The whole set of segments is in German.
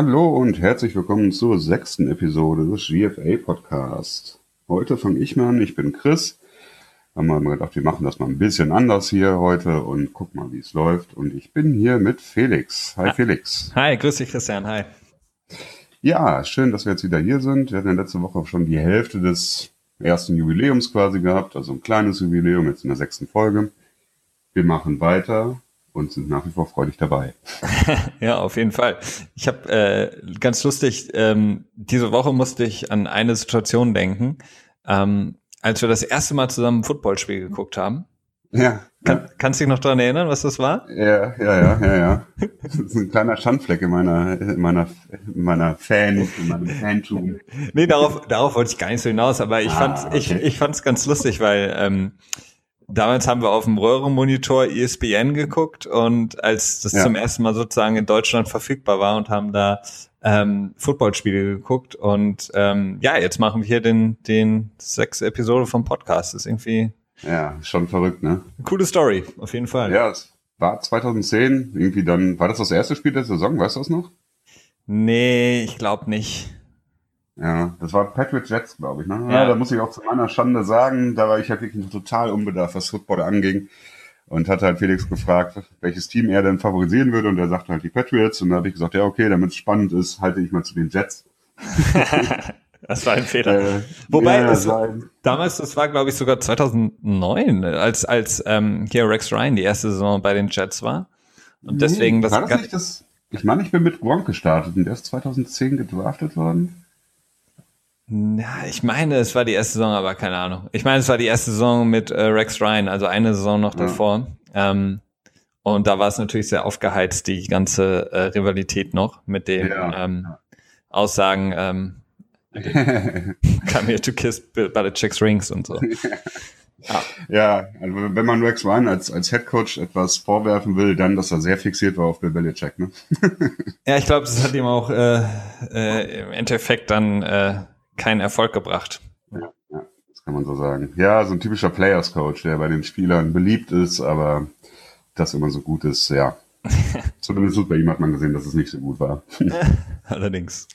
Hallo und herzlich willkommen zur sechsten Episode des GFA Podcast. Heute fange ich mal an, ich bin Chris. Haben wir mal gedacht, wir machen das mal ein bisschen anders hier heute und guck mal, wie es läuft. Und ich bin hier mit Felix. Hi Felix. Hi, grüß dich Christian, hi. Ja, schön, dass wir jetzt wieder hier sind. Wir hatten ja letzte Woche schon die Hälfte des ersten Jubiläums quasi gehabt, also ein kleines Jubiläum, jetzt in der sechsten Folge. Wir machen weiter und sind nach wie vor freudig dabei. ja, auf jeden Fall. Ich habe äh, ganz lustig, ähm, diese Woche musste ich an eine Situation denken, ähm, als wir das erste Mal zusammen ein Footballspiel geguckt haben. Ja. Kann, ja. Kannst du dich noch daran erinnern, was das war? Ja, ja, ja, ja, ja. Das ist ein kleiner Schandfleck in meiner, in meiner, in meiner Fan, in meinem Fantum. Nee, darauf, darauf wollte ich gar nicht so hinaus, aber ich ah, fand's, okay. ich, ich fand's ganz lustig, weil, ähm, damals haben wir auf dem Röhrenmonitor ESPN geguckt und als das ja. zum ersten Mal sozusagen in Deutschland verfügbar war und haben da ähm, Footballspiele geguckt und ähm, ja, jetzt machen wir hier den, den sechs Episode vom Podcast. Das ist irgendwie ja, schon verrückt, ne? Coole Story, auf jeden Fall. Ja, es war 2010, irgendwie dann, war das das erste Spiel der Saison, weißt du das noch? Nee, ich glaube nicht. Ja, das war Patrick Jets, glaube ich. Ne? Ja. ja. da muss ich auch zu meiner Schande sagen, da war ich halt wirklich total unbedarft, was Football anging. Und hatte halt Felix gefragt, welches Team er denn favorisieren würde. Und er sagte halt die Patriots. Und da habe ich gesagt, ja, okay, damit es spannend ist, halte ich mal zu den Jets. Das war ein Fehler. Äh, Wobei, ja, es, damals, das war, glaube ich, sogar 2009, als, als ähm, hier Rex Ryan die erste Saison bei den Jets war. Und deswegen das. War das nicht das? Ich meine, ich bin mit Gronk gestartet und der ist 2010 gedraftet worden. Ja, ich meine, es war die erste Saison, aber keine Ahnung. Ich meine, es war die erste Saison mit äh, Rex Ryan, also eine Saison noch ja. davor. Ähm, und da war es natürlich sehr aufgeheizt, die ganze äh, Rivalität noch mit den ja. ähm, Aussagen, ähm, Come here to kiss Belichick's Rings und so. Ja. ja, also wenn man Rex Ryan als, als Head Coach etwas vorwerfen will, dann, dass er sehr fixiert war auf Bill Belichick, ne? ja, ich glaube, das hat ihm auch äh, äh, im Endeffekt dann äh, keinen Erfolg gebracht. Ja, ja, das kann man so sagen. Ja, so ein typischer Players Coach, der bei den Spielern beliebt ist, aber das immer so gut ist, ja. Zumindest bei ihm hat man gesehen, dass es nicht so gut war. Allerdings.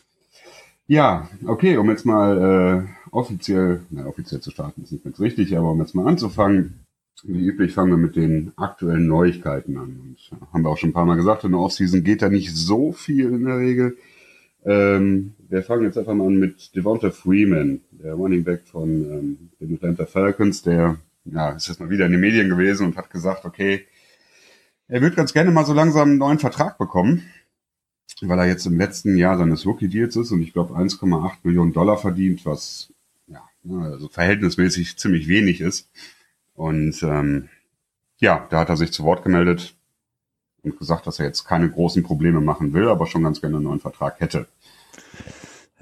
Ja, okay, um jetzt mal äh, offiziell, na, offiziell zu starten ist nicht ganz richtig, aber um jetzt mal anzufangen, wie üblich fangen wir mit den aktuellen Neuigkeiten an. Und haben wir auch schon ein paar Mal gesagt, in der Offseason geht da nicht so viel in der Regel. Ähm, wir fangen jetzt einfach mal an mit Devonta Freeman, der Running Back von ähm, den Atlanta Falcons, der ja, ist jetzt mal wieder in den Medien gewesen und hat gesagt, okay, er wird ganz gerne mal so langsam einen neuen Vertrag bekommen weil er jetzt im letzten Jahr seines Rookie-Deals ist und ich glaube 1,8 Millionen Dollar verdient, was ja, ne, also verhältnismäßig ziemlich wenig ist. Und ähm, ja, da hat er sich zu Wort gemeldet und gesagt, dass er jetzt keine großen Probleme machen will, aber schon ganz gerne einen neuen Vertrag hätte.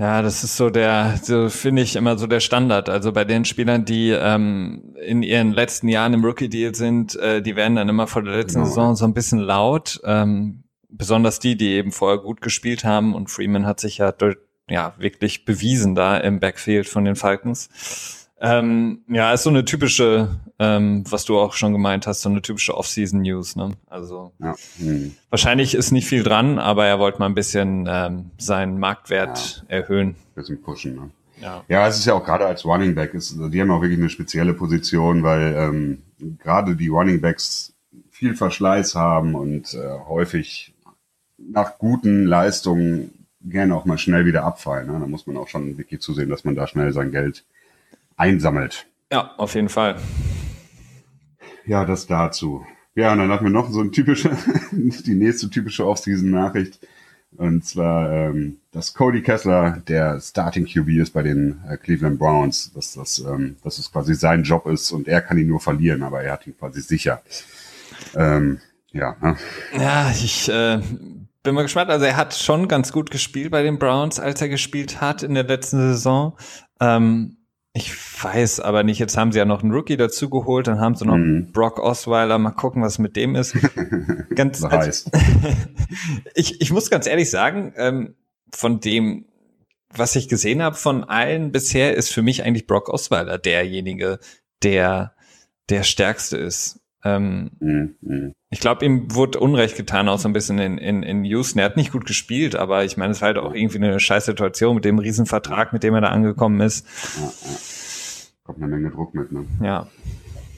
Ja, das ist so der, so finde ich immer so der Standard. Also bei den Spielern, die ähm, in ihren letzten Jahren im Rookie-Deal sind, äh, die werden dann immer vor der letzten genau. Saison so ein bisschen laut. Ähm, besonders die, die eben vorher gut gespielt haben und Freeman hat sich ja, ja wirklich bewiesen da im Backfield von den Falcons. Ähm, ja, ist so eine typische, ähm, was du auch schon gemeint hast, so eine typische Off-Season-News. Ne? Also ja. hm. wahrscheinlich ist nicht viel dran, aber er wollte mal ein bisschen ähm, seinen Marktwert ja. erhöhen. Ein bisschen pushen. Ne? Ja. ja, es ist ja auch gerade als Running Back, ist, die haben auch wirklich eine spezielle Position, weil ähm, gerade die Running Backs viel Verschleiß haben und äh, häufig nach guten Leistungen gerne auch mal schnell wieder abfallen. Ne? Da muss man auch schon wirklich zusehen, dass man da schnell sein Geld einsammelt. Ja, auf jeden Fall. Ja, das dazu. Ja, und dann hatten wir noch so ein typische, die nächste typische Offseason-Nachricht. Und zwar, ähm, dass Cody Kessler der Starting QB ist bei den äh, Cleveland Browns, dass das, ähm, dass es quasi sein Job ist und er kann ihn nur verlieren, aber er hat ihn quasi sicher. Ähm, ja. Ne? Ja, ich äh, bin mal gespannt. Also er hat schon ganz gut gespielt bei den Browns, als er gespielt hat in der letzten Saison. Ähm, ich weiß aber nicht, jetzt haben sie ja noch einen Rookie dazu geholt, dann haben sie noch mhm. Brock Osweiler, mal gucken, was mit dem ist. ganz, also, ich, ich muss ganz ehrlich sagen, ähm, von dem, was ich gesehen habe von allen bisher, ist für mich eigentlich Brock Osweiler derjenige, der der stärkste ist. Ähm, mhm, mhm. Ich glaube, ihm wurde Unrecht getan, auch so ein bisschen in, in, in Houston. Er hat nicht gut gespielt, aber ich meine, es war halt auch irgendwie eine scheiß Situation mit dem Riesenvertrag, mit dem er da angekommen ist. Ja, ja. Kommt eine Menge Druck mit, ne? Ja.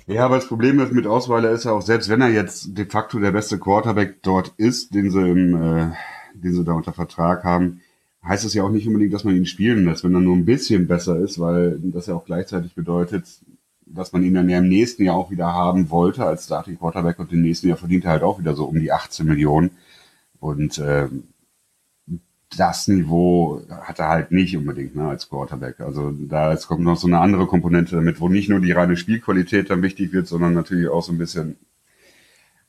Ja, aber das Problem ist mit Ausweiler ist ja auch, selbst wenn er jetzt de facto der beste Quarterback dort ist, den sie im, äh, den sie da unter Vertrag haben, heißt es ja auch nicht unbedingt, dass man ihn spielen lässt, wenn er nur ein bisschen besser ist, weil das ja auch gleichzeitig bedeutet, dass man ihn dann ja im nächsten Jahr auch wieder haben wollte als Starting Quarterback und im nächsten Jahr verdient er halt auch wieder so um die 18 Millionen. Und äh, das Niveau hat er halt nicht unbedingt ne, als Quarterback. Also da jetzt kommt noch so eine andere Komponente damit, wo nicht nur die reine Spielqualität dann wichtig wird, sondern natürlich auch so ein bisschen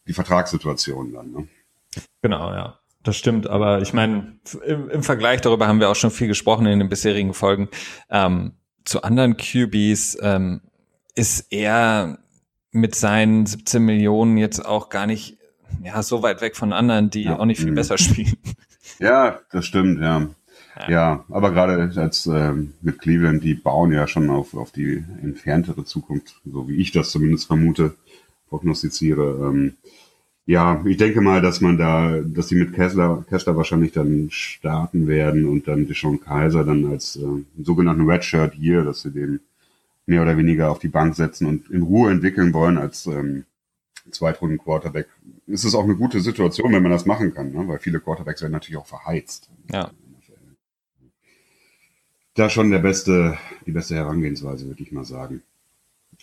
die Vertragssituation dann. Ne? Genau, ja. Das stimmt, aber ich meine, im, im, Vergleich darüber haben wir auch schon viel gesprochen in den bisherigen Folgen. Ähm, zu anderen QBs ähm, ist er mit seinen 17 Millionen jetzt auch gar nicht ja, so weit weg von anderen, die ja. auch nicht viel mhm. besser spielen. Ja, das stimmt, ja. Ja, ja aber gerade als äh, mit Cleveland, die bauen ja schon auf, auf die entferntere Zukunft, so wie ich das zumindest vermute, prognostiziere. Ähm, ja, ich denke mal, dass man da, dass sie mit Kessler, Kessler wahrscheinlich dann starten werden und dann Deshaun Kaiser dann als äh, sogenannten Redshirt hier, dass sie den mehr oder weniger auf die Bank setzen und in Ruhe entwickeln wollen als ähm, Zweitrunden Quarterback. Es ist auch eine gute Situation, wenn man das machen kann, ne? weil viele Quarterbacks werden natürlich auch verheizt. Ja. Da schon der beste, die beste Herangehensweise, würde ich mal sagen.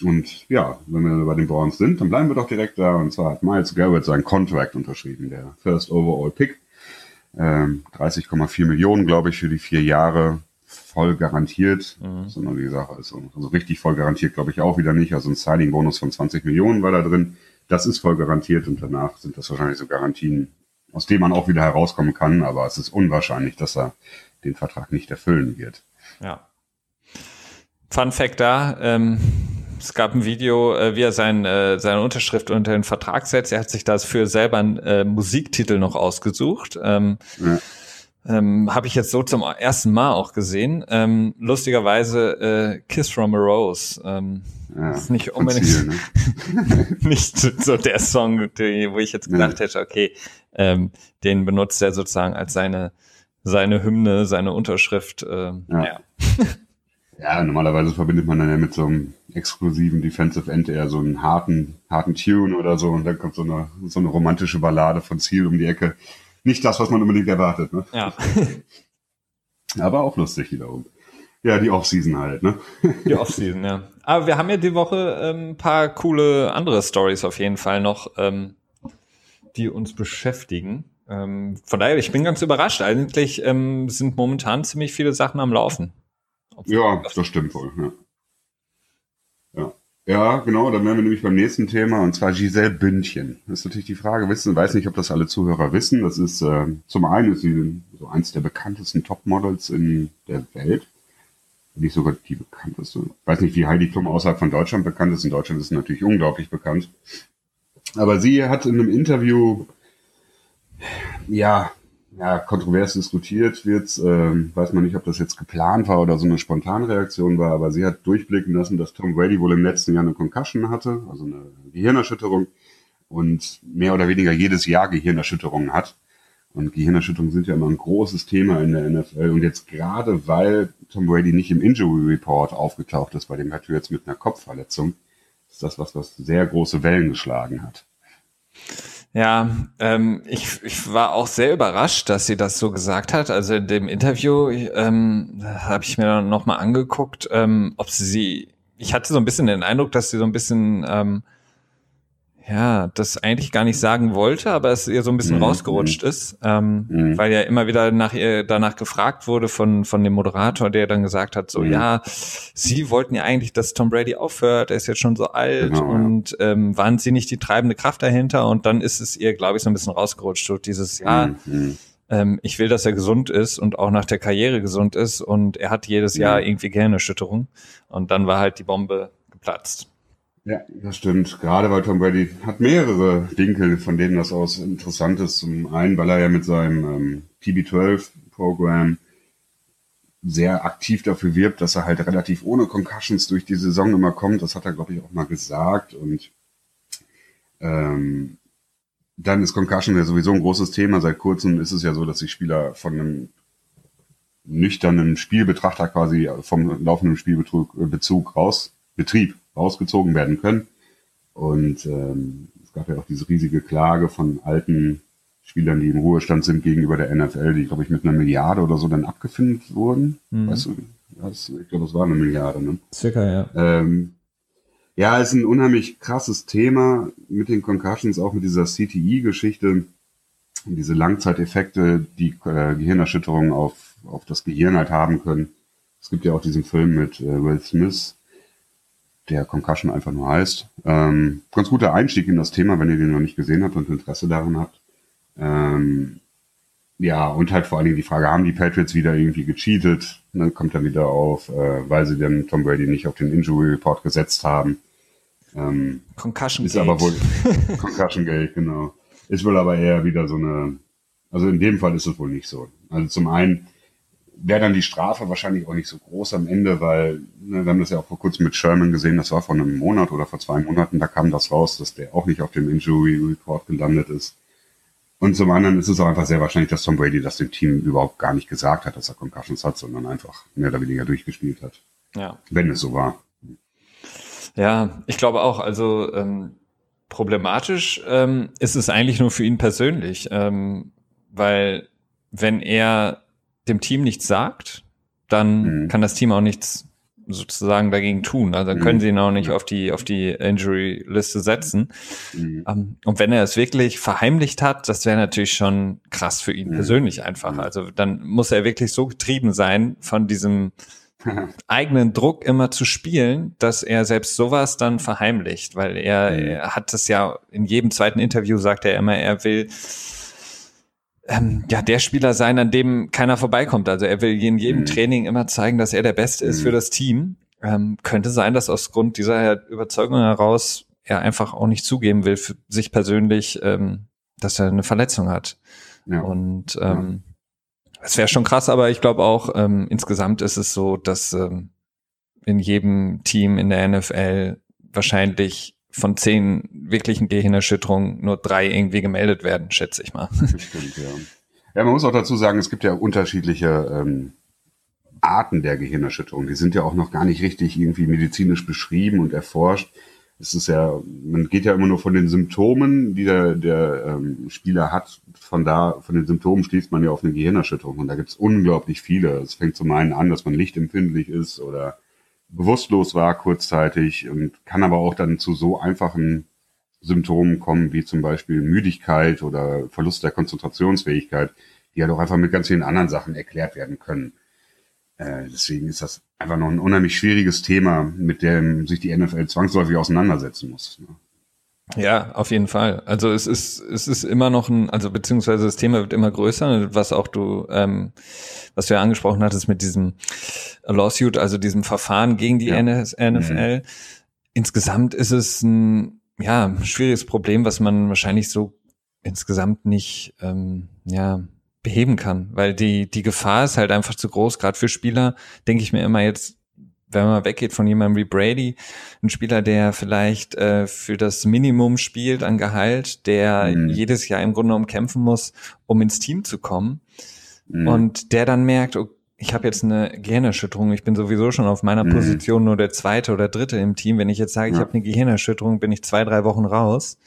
Und ja, wenn wir bei den Browns sind, dann bleiben wir doch direkt da. Und zwar hat Miles Garrett seinen Contract unterschrieben, der First Overall Pick. Ähm, 30,4 Millionen, glaube ich, für die vier Jahre voll garantiert, mhm. sondern wie gesagt, also, also richtig voll garantiert glaube ich auch wieder nicht. Also ein Signing-Bonus von 20 Millionen war da drin. Das ist voll garantiert und danach sind das wahrscheinlich so Garantien, aus denen man auch wieder herauskommen kann, aber es ist unwahrscheinlich, dass er den Vertrag nicht erfüllen wird. Ja. Fun Fact da, ähm, es gab ein Video, äh, wie er sein, äh, seine Unterschrift unter den Vertrag setzt. Er hat sich das für selber einen äh, Musiktitel noch ausgesucht. Ähm, ja ähm, Habe ich jetzt so zum ersten Mal auch gesehen. Ähm, lustigerweise äh, Kiss from a Rose. Ähm, ja, ist nicht unbedingt Ziel, ne? nicht so der Song, wo ich jetzt gedacht ja. hätte, okay, ähm, den benutzt er sozusagen als seine seine Hymne, seine Unterschrift. Äh, ja. ja. ja, normalerweise verbindet man dann ja mit so einem exklusiven Defensive End eher so einen harten, harten Tune oder so und dann kommt so eine, so eine romantische Ballade von Ziel um die Ecke nicht das, was man unbedingt erwartet. Ne? Ja. Aber auch lustig wiederum. Ja, die Offseason halt, ne? Die Offseason, ja. Aber wir haben ja die Woche ein ähm, paar coole andere Stories auf jeden Fall noch, ähm, die uns beschäftigen. Ähm, von daher, ich bin ganz überrascht. Eigentlich ähm, sind momentan ziemlich viele Sachen am Laufen. Ja, das stimmt wohl, ja. Ja. Genau, dann wären wir nämlich beim nächsten Thema, und zwar Giselle Bündchen. Das ist natürlich die Frage, wissen, weiß nicht, ob das alle Zuhörer wissen. Das ist, äh, zum einen ist sie so eins der bekanntesten Topmodels in der Welt. Nicht sogar die bekannteste. Weiß nicht, wie Heidi Klum außerhalb von Deutschland bekannt ist. In Deutschland ist sie natürlich unglaublich bekannt. Aber sie hat in einem Interview, ja, ja, kontrovers diskutiert wird. Ähm, weiß man nicht, ob das jetzt geplant war oder so eine Spontanreaktion war, aber sie hat durchblicken lassen, dass Tom Brady wohl im letzten Jahr eine Concussion hatte, also eine Gehirnerschütterung und mehr oder weniger jedes Jahr Gehirnerschütterungen hat. Und Gehirnerschütterungen sind ja immer ein großes Thema in der NFL. Und jetzt gerade, weil Tom Brady nicht im Injury Report aufgetaucht ist, bei dem hat er jetzt mit einer Kopfverletzung, ist das was, was sehr große Wellen geschlagen hat. Ja, ähm, ich, ich war auch sehr überrascht, dass sie das so gesagt hat. Also in dem Interview ähm, habe ich mir dann nochmal angeguckt, ähm, ob sie, ich hatte so ein bisschen den Eindruck, dass sie so ein bisschen ähm, ja, das eigentlich gar nicht sagen wollte, aber es ihr so ein bisschen mhm. rausgerutscht ist, ähm, mhm. weil ja immer wieder nach ihr danach gefragt wurde von von dem Moderator, der dann gesagt hat, so mhm. ja, sie wollten ja eigentlich, dass Tom Brady aufhört, er ist jetzt schon so alt genau, und ähm, waren sie nicht die treibende Kraft dahinter und dann ist es ihr, glaube ich, so ein bisschen rausgerutscht, so dieses ja. Mhm. Ähm, ich will, dass er gesund ist und auch nach der Karriere gesund ist und er hat jedes Jahr irgendwie Gehirnerschütterung und dann war halt die Bombe geplatzt. Ja, das stimmt. Gerade weil Tom Brady hat mehrere Winkel, von denen das aus interessant ist. Zum einen, weil er ja mit seinem ähm, TB12-Programm sehr aktiv dafür wirbt, dass er halt relativ ohne Concussions durch die Saison immer kommt. Das hat er, glaube ich, auch mal gesagt. Und Ähm, dann ist Concussion ja sowieso ein großes Thema. Seit kurzem ist es ja so, dass die Spieler von einem nüchternen Spielbetrachter quasi vom laufenden Spielbezug raus, Betrieb rausgezogen werden können. Und ähm, es gab ja auch diese riesige Klage von alten Spielern, die im Ruhestand sind gegenüber der NFL, die, glaube ich, mit einer Milliarde oder so dann abgefindet wurden. Mhm. Weißt du, das, ich glaube, das war eine Milliarde, ne? Circa, ja. Ähm, ja, ist ein unheimlich krasses Thema mit den Concussions, auch mit dieser CTI-Geschichte, diese Langzeiteffekte, die äh, Gehirnerschütterungen auf, auf das Gehirn halt haben können. Es gibt ja auch diesen Film mit äh, Will Smith, der Concussion einfach nur heißt. Ähm, ganz guter Einstieg in das Thema, wenn ihr den noch nicht gesehen habt und Interesse daran habt. Ähm, ja, und halt vor allen Dingen die Frage, haben die Patriots wieder irgendwie gecheatet? Ne, kommt dann wieder auf, äh, weil sie dann Tom Brady nicht auf den Injury Report gesetzt haben. Ähm, Concussion Ist aber wohl Concussion Gate, genau. Ist wohl aber eher wieder so eine, also in dem Fall ist es wohl nicht so. Also zum einen wäre dann die Strafe wahrscheinlich auch nicht so groß am Ende, weil ne, wir haben das ja auch vor kurzem mit Sherman gesehen, das war vor einem Monat oder vor zwei Monaten, da kam das raus, dass der auch nicht auf dem Injury Report gelandet ist. Und zum anderen ist es auch einfach sehr wahrscheinlich, dass Tom Brady das dem Team überhaupt gar nicht gesagt hat, dass er Concussions hat, sondern einfach mehr oder weniger durchgespielt hat. Ja. Wenn es so war. Ja, ich glaube auch. Also ähm, problematisch ähm, ist es eigentlich nur für ihn persönlich, ähm, weil wenn er dem Team nichts sagt, dann mhm. kann das Team auch nichts sozusagen dagegen tun. Also dann können mhm. sie ihn auch nicht auf die auf die Injury-Liste setzen. Mhm. Um, ähm, und wenn er es wirklich verheimlicht hat, das wäre natürlich schon krass für ihn mhm. persönlich einfach. Mhm. Also dann muss er wirklich so getrieben sein von diesem eigenen Druck immer zu spielen, dass er selbst sowas dann verheimlicht, weil er, mhm. er hat es ja in jedem zweiten Interview sagt er immer, er will ähm, ja der Spieler sein, an dem keiner vorbeikommt. Also er will in jedem mhm. Training immer zeigen, dass er der Beste ist mhm. für das Team. Ähm, könnte sein, dass aus Grund dieser Überzeugung heraus er einfach auch nicht zugeben will für sich persönlich, ähm, dass er eine Verletzung hat. Ja. Und ähm, es wäre schon krass, aber ich glaube auch, ähm, insgesamt ist es so, dass ähm, in jedem Team in der NFL wahrscheinlich von zehn wirklichen Gehirnerschütterungen nur drei irgendwie gemeldet werden, schätze ich mal. Stimmt, ja. ja, man muss auch dazu sagen, es gibt ja unterschiedliche ähm, Arten der Gehirnerschütterung. Die sind ja auch noch gar nicht richtig irgendwie medizinisch beschrieben und erforscht. Es ist ja, man geht ja immer nur von den Symptomen, die der, der ähm, Spieler hat. Von da, von den Symptomen schließt man ja auf eine Gehirnerschütterung. Und da gibt es unglaublich viele. Es fängt zum einen an, dass man lichtempfindlich ist oder bewusstlos war kurzzeitig und kann aber auch dann zu so einfachen Symptomen kommen, wie zum Beispiel Müdigkeit oder Verlust der Konzentrationsfähigkeit, die halt auch einfach mit ganz vielen anderen Sachen erklärt werden können. Äh, deswegen ist das einfach noch ein unheimlich schwieriges Thema, mit dem sich die NFL zwangsläufig auseinandersetzen muss. Ne? Ja, auf jeden Fall. Also es ist, es ist immer noch ein, also beziehungsweise das Thema wird immer größer, was auch du, ähm, was du ja angesprochen hattest mit diesem Lawsuit, also diesem Verfahren gegen die ja. NFL. Mhm. Insgesamt ist es ein, ja, schwieriges Problem, was man wahrscheinlich so insgesamt nicht, ähm, ja, beheben kann, weil die, die Gefahr ist halt einfach zu groß, gerade für Spieler, denke ich mir immer jetzt, wenn man weggeht von jemandem wie Brady, ein Spieler, der vielleicht äh, für das Minimum spielt an Gehalt, der mhm. jedes Jahr im Grunde genommen kämpfen muss, um ins Team zu kommen mhm. und der dann merkt, oh, ich habe jetzt eine Gehirnerschütterung, ich bin sowieso schon auf meiner mhm. Position nur der zweite oder dritte im Team. Wenn ich jetzt sage, ja. ich habe eine Gehirnerschütterung, bin ich zwei, drei Wochen raus.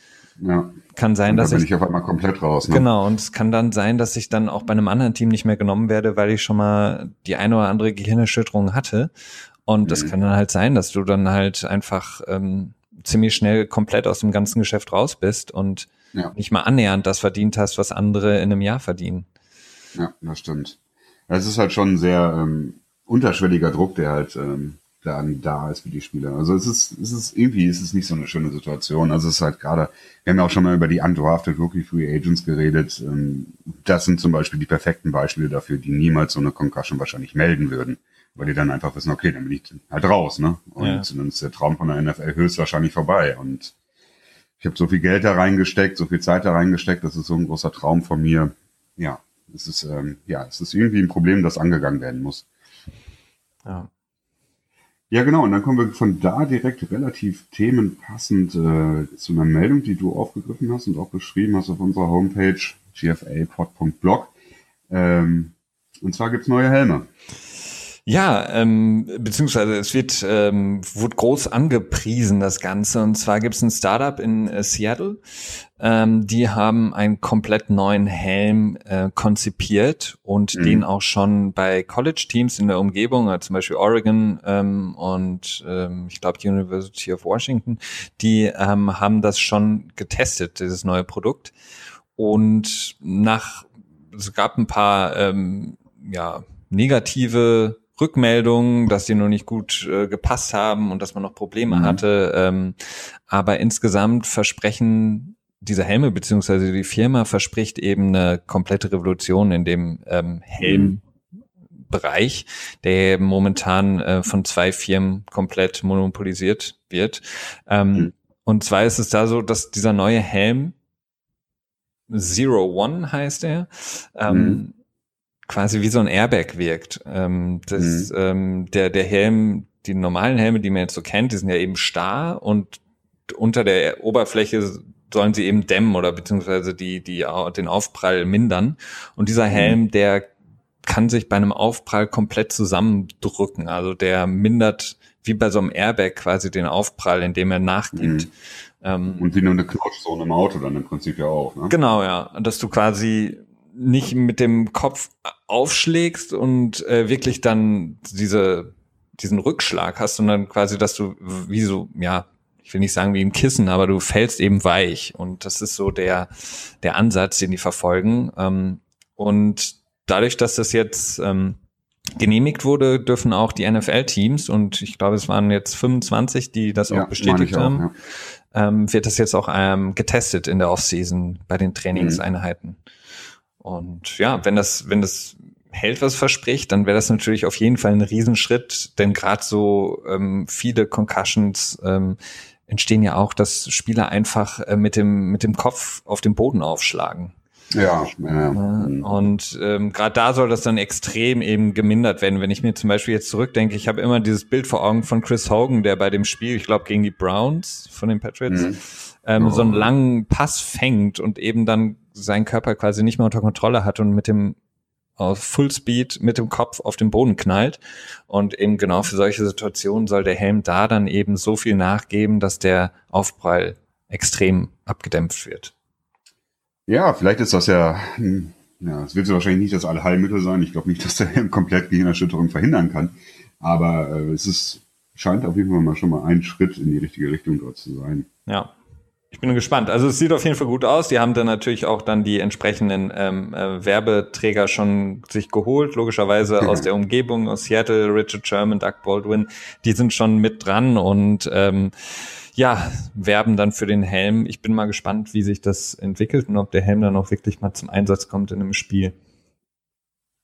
Ja. Kann sein, dass bin ich, ich auf einmal komplett raus. Ne? Genau, und es kann dann sein, dass ich dann auch bei einem anderen Team nicht mehr genommen werde, weil ich schon mal die eine oder andere Gehirnerschütterung hatte. Und das mhm. kann dann halt sein, dass du dann halt einfach ähm, ziemlich schnell komplett aus dem ganzen Geschäft raus bist und ja. nicht mal annähernd das verdient hast, was andere in einem Jahr verdienen. Ja, das stimmt. Es ist halt schon ein sehr ähm, unterschwelliger Druck, der halt ähm, dann da ist für die Spieler. Also es ist, es ist irgendwie ist es nicht so eine schöne Situation. Also es ist halt gerade, wir haben ja auch schon mal über die undrafted Rookie Free Agents geredet. Ähm, das sind zum Beispiel die perfekten Beispiele dafür, die niemals so eine Concussion wahrscheinlich melden würden weil die dann einfach wissen, okay, dann bin ich halt raus, ne? Und ja. dann ist der Traum von der NFL höchstwahrscheinlich vorbei. Und ich habe so viel Geld da reingesteckt, so viel Zeit da reingesteckt, das ist so ein großer Traum von mir. Ja, es ist, ähm, ja, es ist irgendwie ein Problem, das angegangen werden muss. Ja. Ja, genau. Und dann kommen wir von da direkt relativ themenpassend äh, zu einer Meldung, die du aufgegriffen hast und auch beschrieben hast auf unserer Homepage gfapod.blog. Ähm, und zwar gibt's neue Helme. Ja, ähm, beziehungsweise es wird ähm, wurde groß angepriesen das Ganze. Und zwar gibt es ein Startup in äh, Seattle, ähm, die haben einen komplett neuen Helm äh, konzipiert und mhm. den auch schon bei College-Teams in der Umgebung, also zum Beispiel Oregon ähm, und ähm, ich glaube die University of Washington, die ähm, haben das schon getestet, dieses neue Produkt. Und nach es gab ein paar ähm, ja negative Rückmeldungen, dass die noch nicht gut äh, gepasst haben und dass man noch Probleme mhm. hatte. Ähm, aber insgesamt versprechen diese Helme beziehungsweise die Firma verspricht eben eine komplette Revolution in dem ähm, Helmbereich, der momentan äh, von zwei Firmen komplett monopolisiert wird. Ähm, mhm. Und zwar ist es da so, dass dieser neue Helm Zero One heißt er. Ähm, mhm quasi wie so ein Airbag wirkt. Ähm, das, mhm. ähm, der, der Helm, die normalen Helme, die man jetzt so kennt, die sind ja eben starr und unter der Oberfläche sollen sie eben dämmen oder beziehungsweise die, die, den Aufprall mindern. Und dieser mhm. Helm, der kann sich bei einem Aufprall komplett zusammendrücken. Also der mindert wie bei so einem Airbag quasi den Aufprall, indem er nachgibt. Mhm. Ähm, und wie nur eine Knautschzone im Auto dann im Prinzip ja auch. Ne? Genau, ja. Dass du quasi nicht mit dem Kopf aufschlägst und äh, wirklich dann diese, diesen Rückschlag hast, sondern quasi, dass du wie so, ja, ich will nicht sagen wie im Kissen, aber du fällst eben weich. Und das ist so der, der Ansatz, den die verfolgen. Ähm, und dadurch, dass das jetzt ähm, genehmigt wurde, dürfen auch die NFL-Teams, und ich glaube, es waren jetzt 25, die das ja, auch bestätigt haben, ja. ähm, wird das jetzt auch ähm, getestet in der Offseason bei den Trainingseinheiten. Mhm. Und ja, wenn das, wenn das hält, was verspricht, dann wäre das natürlich auf jeden Fall ein Riesenschritt, denn gerade so ähm, viele Concussions ähm, entstehen ja auch, dass Spieler einfach äh, mit dem mit dem Kopf auf den Boden aufschlagen. Ja, ja. Und ähm, gerade da soll das dann extrem eben gemindert werden. Wenn ich mir zum Beispiel jetzt zurückdenke, ich habe immer dieses Bild vor Augen von Chris Hogan, der bei dem Spiel, ich glaube gegen die Browns von den Patriots, mhm. Ähm, oh. so einen oh. langen Pass fängt und eben dann seinen Körper quasi nicht mehr unter Kontrolle hat und mit dem auf Fullspeed mit dem Kopf auf den Boden knallt. Und eben genau für solche Situationen soll der Helm da dann eben so viel nachgeben, dass der Aufprall extrem abgedämpft wird. Ja, vielleicht ist das ja, hm, ja, es wird so wahrscheinlich nicht das Allheilmittel sein. Ich glaube nicht, dass der Helm komplett Gehirnerschütterung verhindern kann. Aber äh, es ist, scheint auf jeden Fall mal schon mal ein Schritt in die richtige Richtung dort zu sein. Ja, ich bin gespannt. Also es sieht auf jeden Fall gut aus. Die haben dann natürlich auch dann die entsprechenden ähm, äh, Werbeträger schon sich geholt, logischerweise mhm. aus der Umgebung, aus Seattle, Richard Sherman, Doug Baldwin, die sind schon mit dran und ähm, ja, werben dann für den Helm. Ich bin mal gespannt, wie sich das entwickelt und ob der Helm dann auch wirklich mal zum Einsatz kommt in einem Spiel.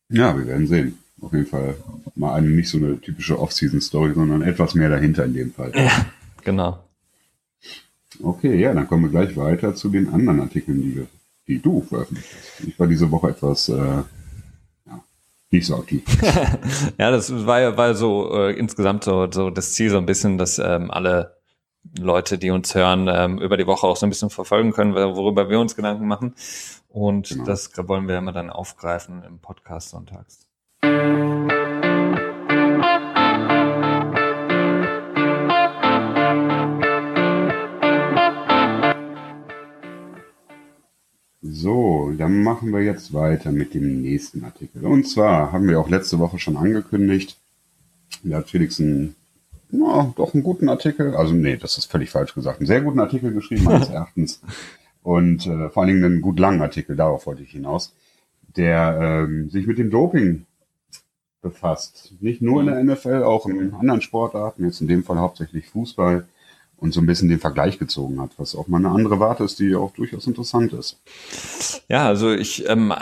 Ja, wir werden sehen. Auf jeden Fall mal eine nicht so eine typische Off-Season-Story, sondern etwas mehr dahinter in dem Fall. Ja, genau. Okay, ja, dann kommen wir gleich weiter zu den anderen Artikeln, die, wir, die du veröffentlicht hast. Ich war diese Woche etwas äh, ja, nicht so aktiv. ja, das war ja war so äh, insgesamt so, so das Ziel, so ein bisschen, dass ähm, alle Leute, die uns hören, ähm, über die Woche auch so ein bisschen verfolgen können, worüber wir uns Gedanken machen. Und genau. das wollen wir immer dann aufgreifen im Podcast sonntags. So, dann machen wir jetzt weiter mit dem nächsten Artikel. Und zwar haben wir auch letzte Woche schon angekündigt, da hat Felix einen, ja, doch einen guten Artikel, also nee, das ist völlig falsch gesagt, einen sehr guten Artikel geschrieben meines Erachtens. Und äh, vor allen Dingen einen gut langen Artikel, darauf wollte ich hinaus, der ähm, sich mit dem Doping befasst. Nicht nur in der NFL, auch in anderen Sportarten, jetzt in dem Fall hauptsächlich Fußball und so ein bisschen den Vergleich gezogen hat, was auch mal eine andere Warte ist, die auch durchaus interessant ist. Ja, also ich, ähm,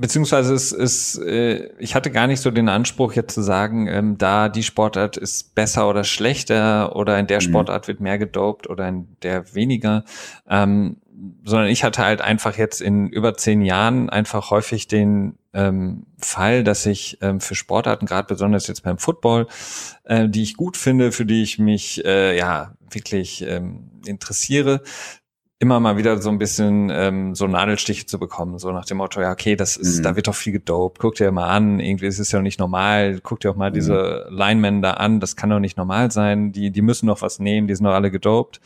beziehungsweise es ist, äh, ich hatte gar nicht so den Anspruch jetzt zu sagen, ähm, da die Sportart ist besser oder schlechter oder in der mhm. Sportart wird mehr gedopt oder in der weniger. Ähm, sondern ich hatte halt einfach jetzt in über zehn Jahren einfach häufig den ähm, Fall, dass ich ähm, für Sportarten, gerade besonders jetzt beim Football, äh, die ich gut finde, für die ich mich äh, ja wirklich ähm, interessiere, immer mal wieder so ein bisschen ähm, so Nadelstiche zu bekommen, so nach dem Motto, ja, okay, das ist, mhm. da wird doch viel gedopt, guck dir mal an, irgendwie ist es ja nicht normal, guck dir auch mal mhm. diese Linemen da an, das kann doch nicht normal sein, die, die müssen doch was nehmen, die sind doch alle gedopt,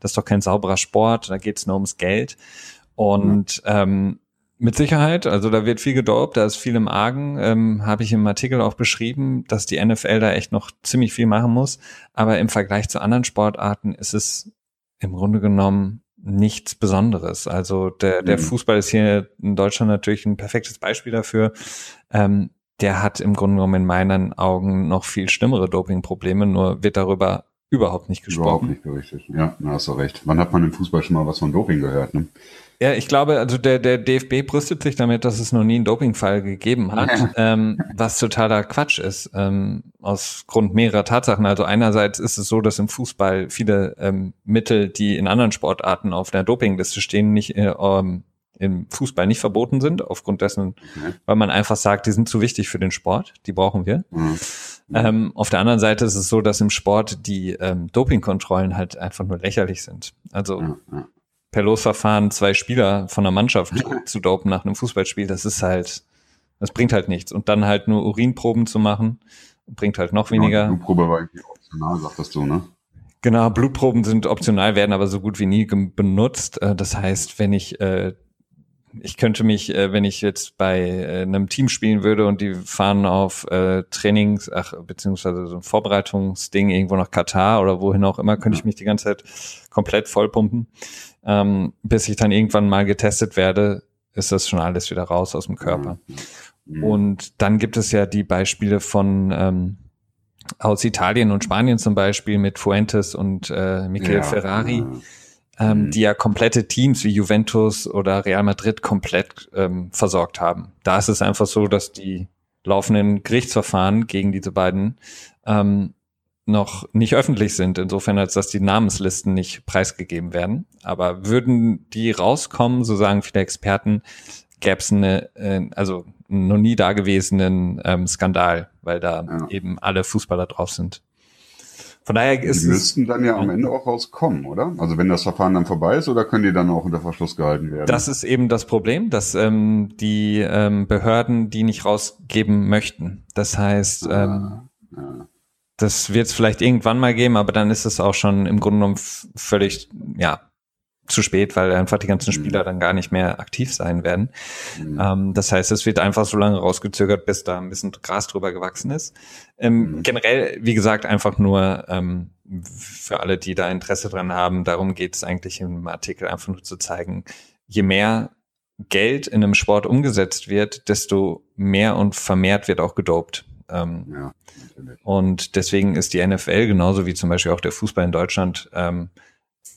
das ist doch kein sauberer Sport, da geht es nur ums Geld. Und mhm. ähm, mit Sicherheit, also da wird viel gedopt, da ist viel im Argen, ähm, habe ich im Artikel auch beschrieben, dass die NFL da echt noch ziemlich viel machen muss, aber im Vergleich zu anderen Sportarten ist es im Grunde genommen nichts Besonderes. Also der, der mhm. Fußball ist hier in Deutschland natürlich ein perfektes Beispiel dafür. Ähm, der hat im Grunde genommen in meinen Augen noch viel schlimmere Dopingprobleme, nur wird darüber überhaupt nicht gesprochen. Überhaupt nicht berichtet. Ja, da hast du recht. Wann hat man im Fußball schon mal was von Doping gehört? Ne? Ja, ich glaube, also der, der DFB brüstet sich damit, dass es noch nie einen Dopingfall gegeben hat, ähm, was totaler Quatsch ist, ähm, aus Grund mehrerer Tatsachen. Also einerseits ist es so, dass im Fußball viele ähm, Mittel, die in anderen Sportarten auf der Dopingliste stehen, nicht äh, ähm, im Fußball nicht verboten sind, aufgrund dessen, mhm. weil man einfach sagt, die sind zu wichtig für den Sport, die brauchen wir. Mhm. Ähm, auf der anderen Seite ist es so, dass im Sport die ähm, Dopingkontrollen halt einfach nur lächerlich sind. Also mhm per Losverfahren zwei Spieler von der Mannschaft zu dopen nach einem Fußballspiel, das ist halt, das bringt halt nichts. Und dann halt nur Urinproben zu machen, bringt halt noch weniger. Ja, Blutprobe war irgendwie optional, sagtest du, ne? Genau, Blutproben sind optional, werden aber so gut wie nie benutzt. Äh, das heißt, wenn ich äh, ich könnte mich, äh, wenn ich jetzt bei einem Team spielen würde und die fahren auf Trainings, ach, beziehungsweise so ein Vorbereitungsding irgendwo nach Katar oder wohin auch immer, könnte ich mich die ganze Zeit komplett vollpumpen. Ähm, bis ich dann irgendwann mal getestet werde, ist das schon alles wieder raus aus dem Körper. Mhm. Und dann gibt es ja die Beispiele von ähm, aus Italien und Spanien zum Beispiel mit Fuentes und äh, Michael ja, Ferrari, Ähm, mhm. die ja komplette Teams wie Juventus oder Real Madrid komplett ähm, versorgt haben. Da ist es einfach so, dass die laufenden Gerichtsverfahren gegen diese beiden ähm, noch nicht öffentlich sind, insofern als dass die Namenslisten nicht preisgegeben werden. Aber würden die rauskommen, so sagen viele Experten, gäbe es eine, äh, also noch nie dagewesenen ähm, Skandal, weil da ja. eben alle Fußballer drauf sind. Von daher ist die müssten dann ja am Ende auch rauskommen, oder? Also wenn das Verfahren dann vorbei ist, oder können die dann auch unter Verschluss gehalten werden? Das ist eben das Problem, dass ähm, die ähm, Behörden die nicht rausgeben möchten. Das heißt, ah, ähm, ja das wird es vielleicht irgendwann mal geben, aber dann ist es auch schon im Grunde genommen völlig, ja, zu spät, weil einfach die ganzen Spieler mhm. dann gar nicht mehr aktiv sein werden. Mhm. Ähm, das heißt, es wird einfach so lange rausgezögert, bis da ein bisschen Gras drüber gewachsen ist. Ähm, mhm. Generell, wie gesagt, einfach nur ähm, für alle, die da Interesse dran haben, darum geht es eigentlich im Artikel einfach nur zu zeigen, je mehr Geld in einem Sport umgesetzt wird, desto mehr und vermehrt wird auch gedopt. Ähm, ja, und deswegen ist die NFL genauso wie zum Beispiel auch der Fußball in Deutschland ähm,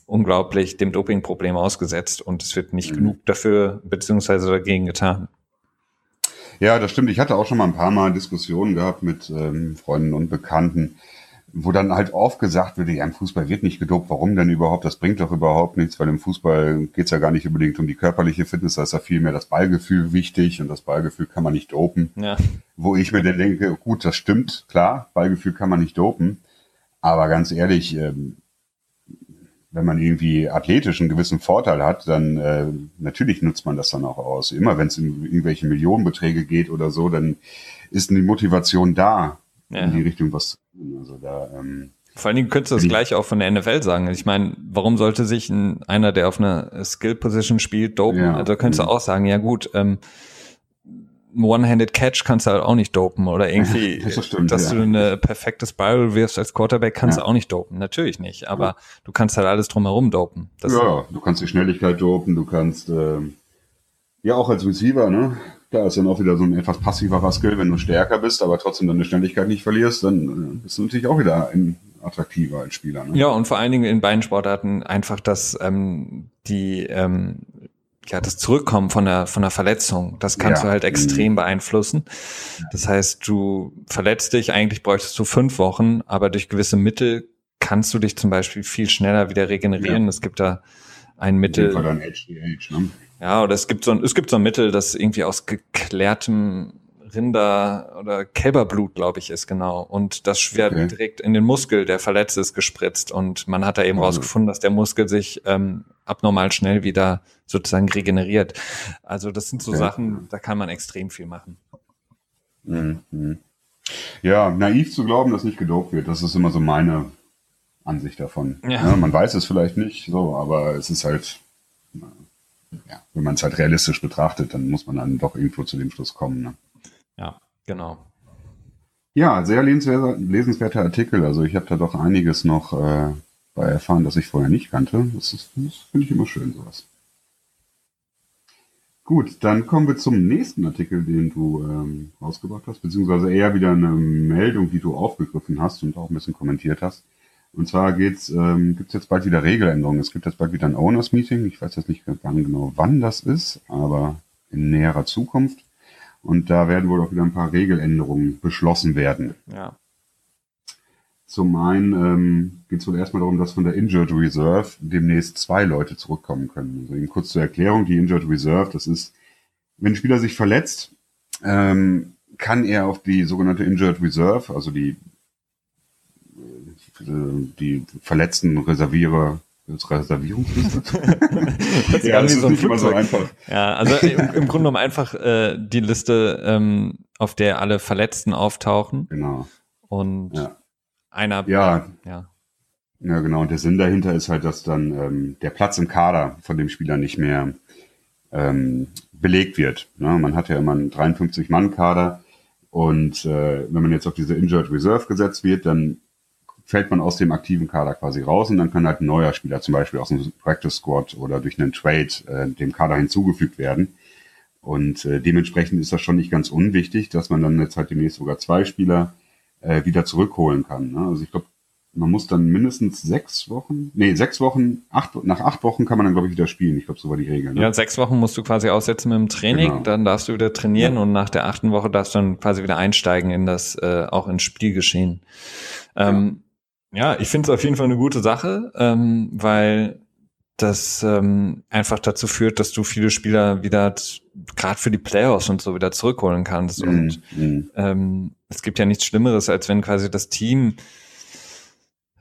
unglaublich dem Dopingproblem ausgesetzt und es wird nicht mhm. genug dafür beziehungsweise dagegen getan. Ja, das stimmt. Ich hatte auch schon mal ein paar Mal Diskussionen gehabt mit ähm, Freunden und Bekannten, wo dann halt oft gesagt wird, ja, im Fußball wird nicht gedopt, warum denn überhaupt? Das bringt doch überhaupt nichts, weil im Fußball geht's ja gar nicht unbedingt um die körperliche Fitness, da ist ja viel mehr das Ballgefühl wichtig und das Ballgefühl kann man nicht dopen. Ja. Wo ich mir dann denke, gut, das stimmt, klar, Ballgefühl kann man nicht dopen, aber ganz ehrlich, ähm, wenn man irgendwie athletisch einen gewissen Vorteil hat, dann äh, natürlich nutzt man das dann auch aus. Immer wenn es um irgendwelche Millionenbeträge geht oder so, dann ist die Motivation da, ja. in die Richtung was zu tun. Also da, ähm, vor allen Dingen könntest du das gleich auch von der NFL sagen. Ich meine, warum sollte sich ein, einer, der auf einer Skill-Position spielt, dopen? Ja. Also könntest du auch sagen, ja gut, ähm, One-Handed Catch kannst du halt auch nicht dopen oder irgendwie, das stimmt, dass ja. du eine perfekte Spiral wirfst als Quarterback kannst ja. du auch nicht dopen. Natürlich nicht, aber ja. du kannst halt alles drumherum dopen. Das ja, du kannst die Schnelligkeit dopen, du kannst, äh, ja auch als Receiver, ne? Da ist dann auch wieder so ein etwas passiverer Skill, wenn du stärker bist, aber trotzdem deine Schnelligkeit nicht verlierst, dann äh, bist du natürlich auch wieder ein attraktiver als Spieler. Ne? Ja, und vor allen Dingen in beiden Sportarten einfach, dass ähm, die ähm, ja, das Zurückkommen von der, von der Verletzung, das kannst ja. du halt extrem mhm. beeinflussen. Das heißt, du verletzt dich, eigentlich bräuchtest du fünf Wochen, aber durch gewisse Mittel kannst du dich zum Beispiel viel schneller wieder regenerieren. Ja. Es gibt da ein Mittel. Fall dann HDH, ne? Ja, oder es gibt so ein, es gibt so ein Mittel, das irgendwie aus geklärtem Rinder- oder Kälberblut, glaube ich, ist genau. Und das wird okay. direkt in den Muskel, der verletzt ist, gespritzt. Und man hat da eben also. rausgefunden, dass der Muskel sich ähm, abnormal schnell wieder sozusagen regeneriert. Also das sind so okay. Sachen, da kann man extrem viel machen. Mhm. Ja, naiv zu glauben, dass nicht gedopt wird, das ist immer so meine Ansicht davon. Ja. Ja, man weiß es vielleicht nicht, so, aber es ist halt, ja, wenn man es halt realistisch betrachtet, dann muss man dann doch irgendwo zu dem Schluss kommen. Ne? Genau. Ja, sehr lesenswerter, lesenswerter Artikel. Also ich habe da doch einiges noch äh, bei erfahren, das ich vorher nicht kannte. Das, das finde ich immer schön, sowas. Gut, dann kommen wir zum nächsten Artikel, den du ähm, rausgebracht hast, beziehungsweise eher wieder eine Meldung, die du aufgegriffen hast und auch ein bisschen kommentiert hast. Und zwar ähm, gibt es jetzt bald wieder Regeländerungen. Es gibt jetzt bald wieder ein Owners Meeting. Ich weiß jetzt nicht ganz genau, wann das ist, aber in näherer Zukunft. Und da werden wohl auch wieder ein paar Regeländerungen beschlossen werden. Ja. Zum einen ähm, geht es wohl erstmal darum, dass von der Injured Reserve demnächst zwei Leute zurückkommen können. Also eben kurz zur Erklärung, die Injured Reserve, das ist, wenn ein Spieler sich verletzt, ähm, kann er auf die sogenannte Injured Reserve, also die, äh, die verletzten Reservierer, Reservierungsliste? ja, das ist so nicht immer so einfach. Ja, also im, im Grunde genommen einfach äh, die Liste, ähm, auf der alle Verletzten auftauchen. Genau. Und ja. einer. Ja. ja. Ja, genau. Und der Sinn dahinter ist halt, dass dann ähm, der Platz im Kader von dem Spieler nicht mehr ähm, belegt wird. Ne? Man hat ja immer einen 53-Mann-Kader und äh, wenn man jetzt auf diese Injured Reserve gesetzt wird, dann fällt man aus dem aktiven Kader quasi raus und dann kann halt ein neuer Spieler zum Beispiel aus dem Practice Squad oder durch einen Trade äh, dem Kader hinzugefügt werden. Und äh, dementsprechend ist das schon nicht ganz unwichtig, dass man dann jetzt halt demnächst sogar zwei Spieler äh, wieder zurückholen kann. Ne? Also ich glaube, man muss dann mindestens sechs Wochen, nee, sechs Wochen, acht, nach acht Wochen kann man dann, glaube ich, wieder spielen. Ich glaube, so war die Regel. Ne? Ja, sechs Wochen musst du quasi aussetzen mit dem Training, genau. dann darfst du wieder trainieren ja. und nach der achten Woche darfst du dann quasi wieder einsteigen in das, äh, auch ins Spielgeschehen. Ähm, ja. Ja, ich finde es auf jeden Fall eine gute Sache, ähm, weil das ähm, einfach dazu führt, dass du viele Spieler wieder gerade für die Playoffs und so wieder zurückholen kannst. Mhm. Und mhm. ähm, es gibt ja nichts Schlimmeres, als wenn quasi das Team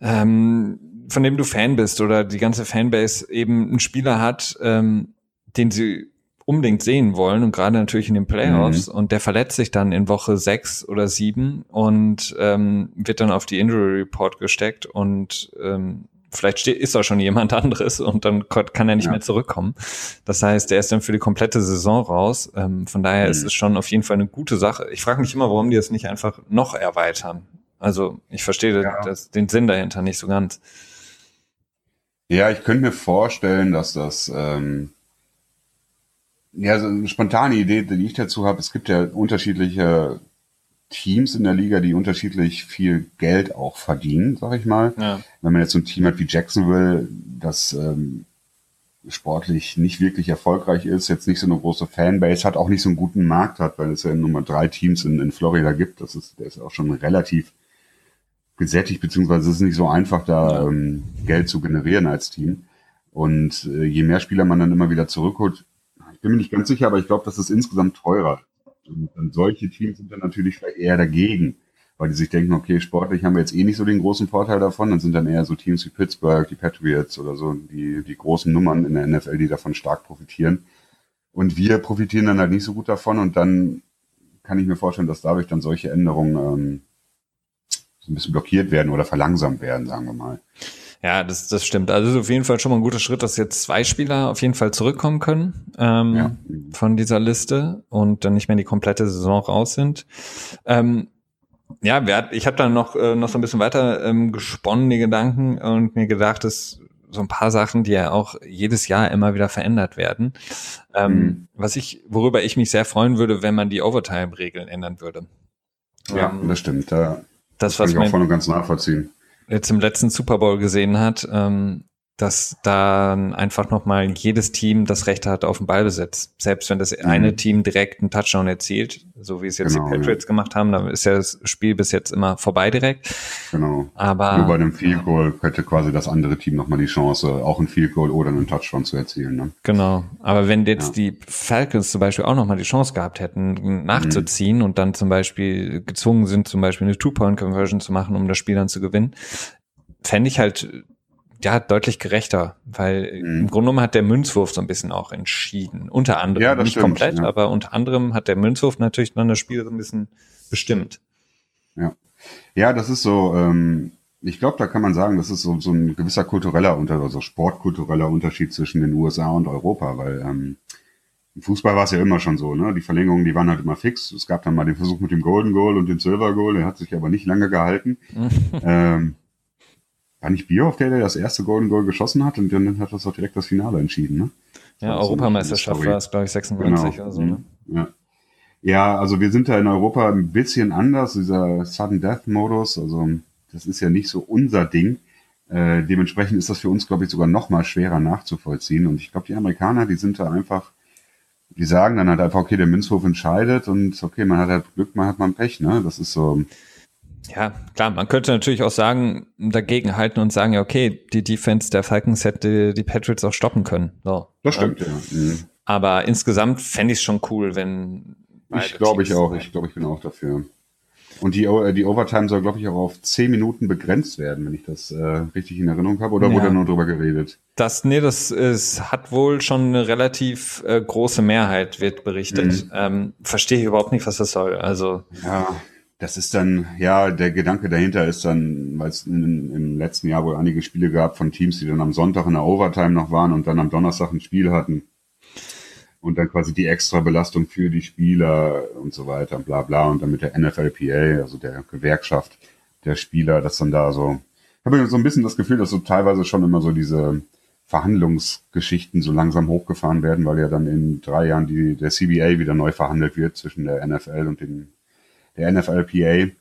ähm, von dem du Fan bist oder die ganze Fanbase eben einen Spieler hat, ähm, den sie unbedingt sehen wollen und gerade natürlich in den Playoffs mhm. und der verletzt sich dann in Woche sechs oder sieben und ähm, wird dann auf die Injury Report gesteckt und ähm, vielleicht steht, ist da schon jemand anderes und dann kann er nicht ja. mehr zurückkommen. Das heißt, er ist dann für die komplette Saison raus. Ähm, von daher mhm. ist es schon auf jeden Fall eine gute Sache. Ich frage mich immer, warum die das nicht einfach noch erweitern. Also ich verstehe ja. das, den Sinn dahinter nicht so ganz. Ja, ich könnte mir vorstellen, dass das ähm, ja so eine spontane Idee, die ich dazu habe. Es gibt ja unterschiedliche Teams in der Liga, die unterschiedlich viel Geld auch verdienen, sag ich mal. Ja. Wenn man jetzt so ein Team hat wie Jacksonville, das ähm, sportlich nicht wirklich erfolgreich ist, jetzt nicht so eine große Fanbase hat, auch nicht so einen guten Markt hat, weil es ja Nummer drei Teams in, in Florida gibt. Das ist, der ist auch schon relativ gesättigt, beziehungsweise es ist nicht so einfach, da ähm, Geld zu generieren als Team. Und äh, je mehr Spieler man dann immer wieder zurückholt, bin mir nicht ganz sicher, aber ich glaube, das ist insgesamt teurer. Und dann solche Teams sind dann natürlich eher dagegen, weil die sich denken, okay, sportlich haben wir jetzt eh nicht so den großen Vorteil davon. Dann sind dann eher so Teams wie Pittsburgh, die Patriots oder so, die, die großen Nummern in der NFL, die davon stark profitieren. Und wir profitieren dann halt nicht so gut davon und dann kann ich mir vorstellen, dass dadurch dann solche Änderungen ähm, so ein bisschen blockiert werden oder verlangsamt werden, sagen wir mal. Ja, das, das stimmt. Also ist auf jeden Fall schon mal ein guter Schritt, dass jetzt zwei Spieler auf jeden Fall zurückkommen können ähm, ja. von dieser Liste und dann nicht mehr die komplette Saison raus sind. Ähm, ja, wer hat, ich habe dann noch, äh, noch so ein bisschen weiter ähm, gesponnen, die Gedanken, und mir gedacht, dass so ein paar Sachen, die ja auch jedes Jahr immer wieder verändert werden. Ähm, mhm. Was ich, worüber ich mich sehr freuen würde, wenn man die Overtime-Regeln ändern würde. Ja, ähm, das stimmt. Da das, was kann ich auch voll und ganz nachvollziehen. Jetzt im letzten Super Bowl gesehen hat, ähm, dass dann einfach nochmal jedes Team das Recht hat auf den Ballbesitz. Selbst wenn das mhm. eine Team direkt einen Touchdown erzielt, so wie es jetzt genau, die Patriots ja. gemacht haben, dann ist ja das Spiel bis jetzt immer vorbei direkt. Genau. Aber nur bei einem Field Goal hätte quasi das andere Team nochmal die Chance, auch ein Field Goal oder einen Touchdown zu erzielen. Ne? Genau. Aber wenn jetzt ja. die Falcons zum Beispiel auch nochmal die Chance gehabt hätten, nachzuziehen mhm. und dann zum Beispiel gezwungen sind, zum Beispiel eine Two-Point-Conversion zu machen, um das Spiel dann zu gewinnen, fände ich halt ja, deutlich gerechter, weil mhm. im Grunde genommen hat der Münzwurf so ein bisschen auch entschieden. Unter anderem, ja, nicht stimmt, komplett, ja. aber unter anderem hat der Münzwurf natürlich dann das Spiel so ein bisschen bestimmt. Ja, ja das ist so, ähm, ich glaube, da kann man sagen, das ist so, so ein gewisser kultureller Unterschied, also sportkultureller Unterschied zwischen den USA und Europa, weil ähm, im Fußball war es ja immer schon so, ne? Die Verlängerungen, die waren halt immer fix. Es gab dann mal den Versuch mit dem Golden Goal und dem Silver Goal, der hat sich aber nicht lange gehalten. ähm, war nicht Bierhoff der, der das erste Golden Goal geschossen hat und dann hat das auch direkt das Finale entschieden, ne? Ja, Europameisterschaft war es, glaube ich, 96 genau. oder so, ne? Ja. ja, also wir sind da in Europa ein bisschen anders, dieser Sudden Death Modus, also das ist ja nicht so unser Ding. Äh, dementsprechend ist das für uns, glaube ich, sogar noch mal schwerer nachzuvollziehen. Und ich glaube, die Amerikaner, die sind da einfach, die sagen dann halt einfach, okay, der Münzhof entscheidet und okay, man hat halt Glück, man hat mal Pech, ne? Das ist so. Ja, klar, man könnte natürlich auch sagen, dagegen halten und sagen, ja, okay, die Defense der Falcons hätte die Patriots auch stoppen können. So. Das stimmt, ja. Mhm. Aber insgesamt fände ich es schon cool, wenn. Ich glaube ich auch, ich glaube, ich bin auch dafür. Und die, äh, die Overtime soll, glaube ich, auch auf zehn Minuten begrenzt werden, wenn ich das äh, richtig in Erinnerung habe. Oder ja. wurde nur drüber geredet? Das, nee, das ist, hat wohl schon eine relativ äh, große Mehrheit, wird berichtet. Mhm. Ähm, Verstehe ich überhaupt nicht, was das soll. Also. Ja das ist dann, ja, der Gedanke dahinter ist dann, weil es im letzten Jahr wohl einige Spiele gab von Teams, die dann am Sonntag in der Overtime noch waren und dann am Donnerstag ein Spiel hatten. Und dann quasi die extra Belastung für die Spieler und so weiter, bla bla. Und dann mit der NFLPA, also der Gewerkschaft der Spieler, dass dann da so, ich habe so ein bisschen das Gefühl, dass so teilweise schon immer so diese Verhandlungsgeschichten so langsam hochgefahren werden, weil ja dann in drei Jahren die, der CBA wieder neu verhandelt wird zwischen der NFL und den der NFLPA.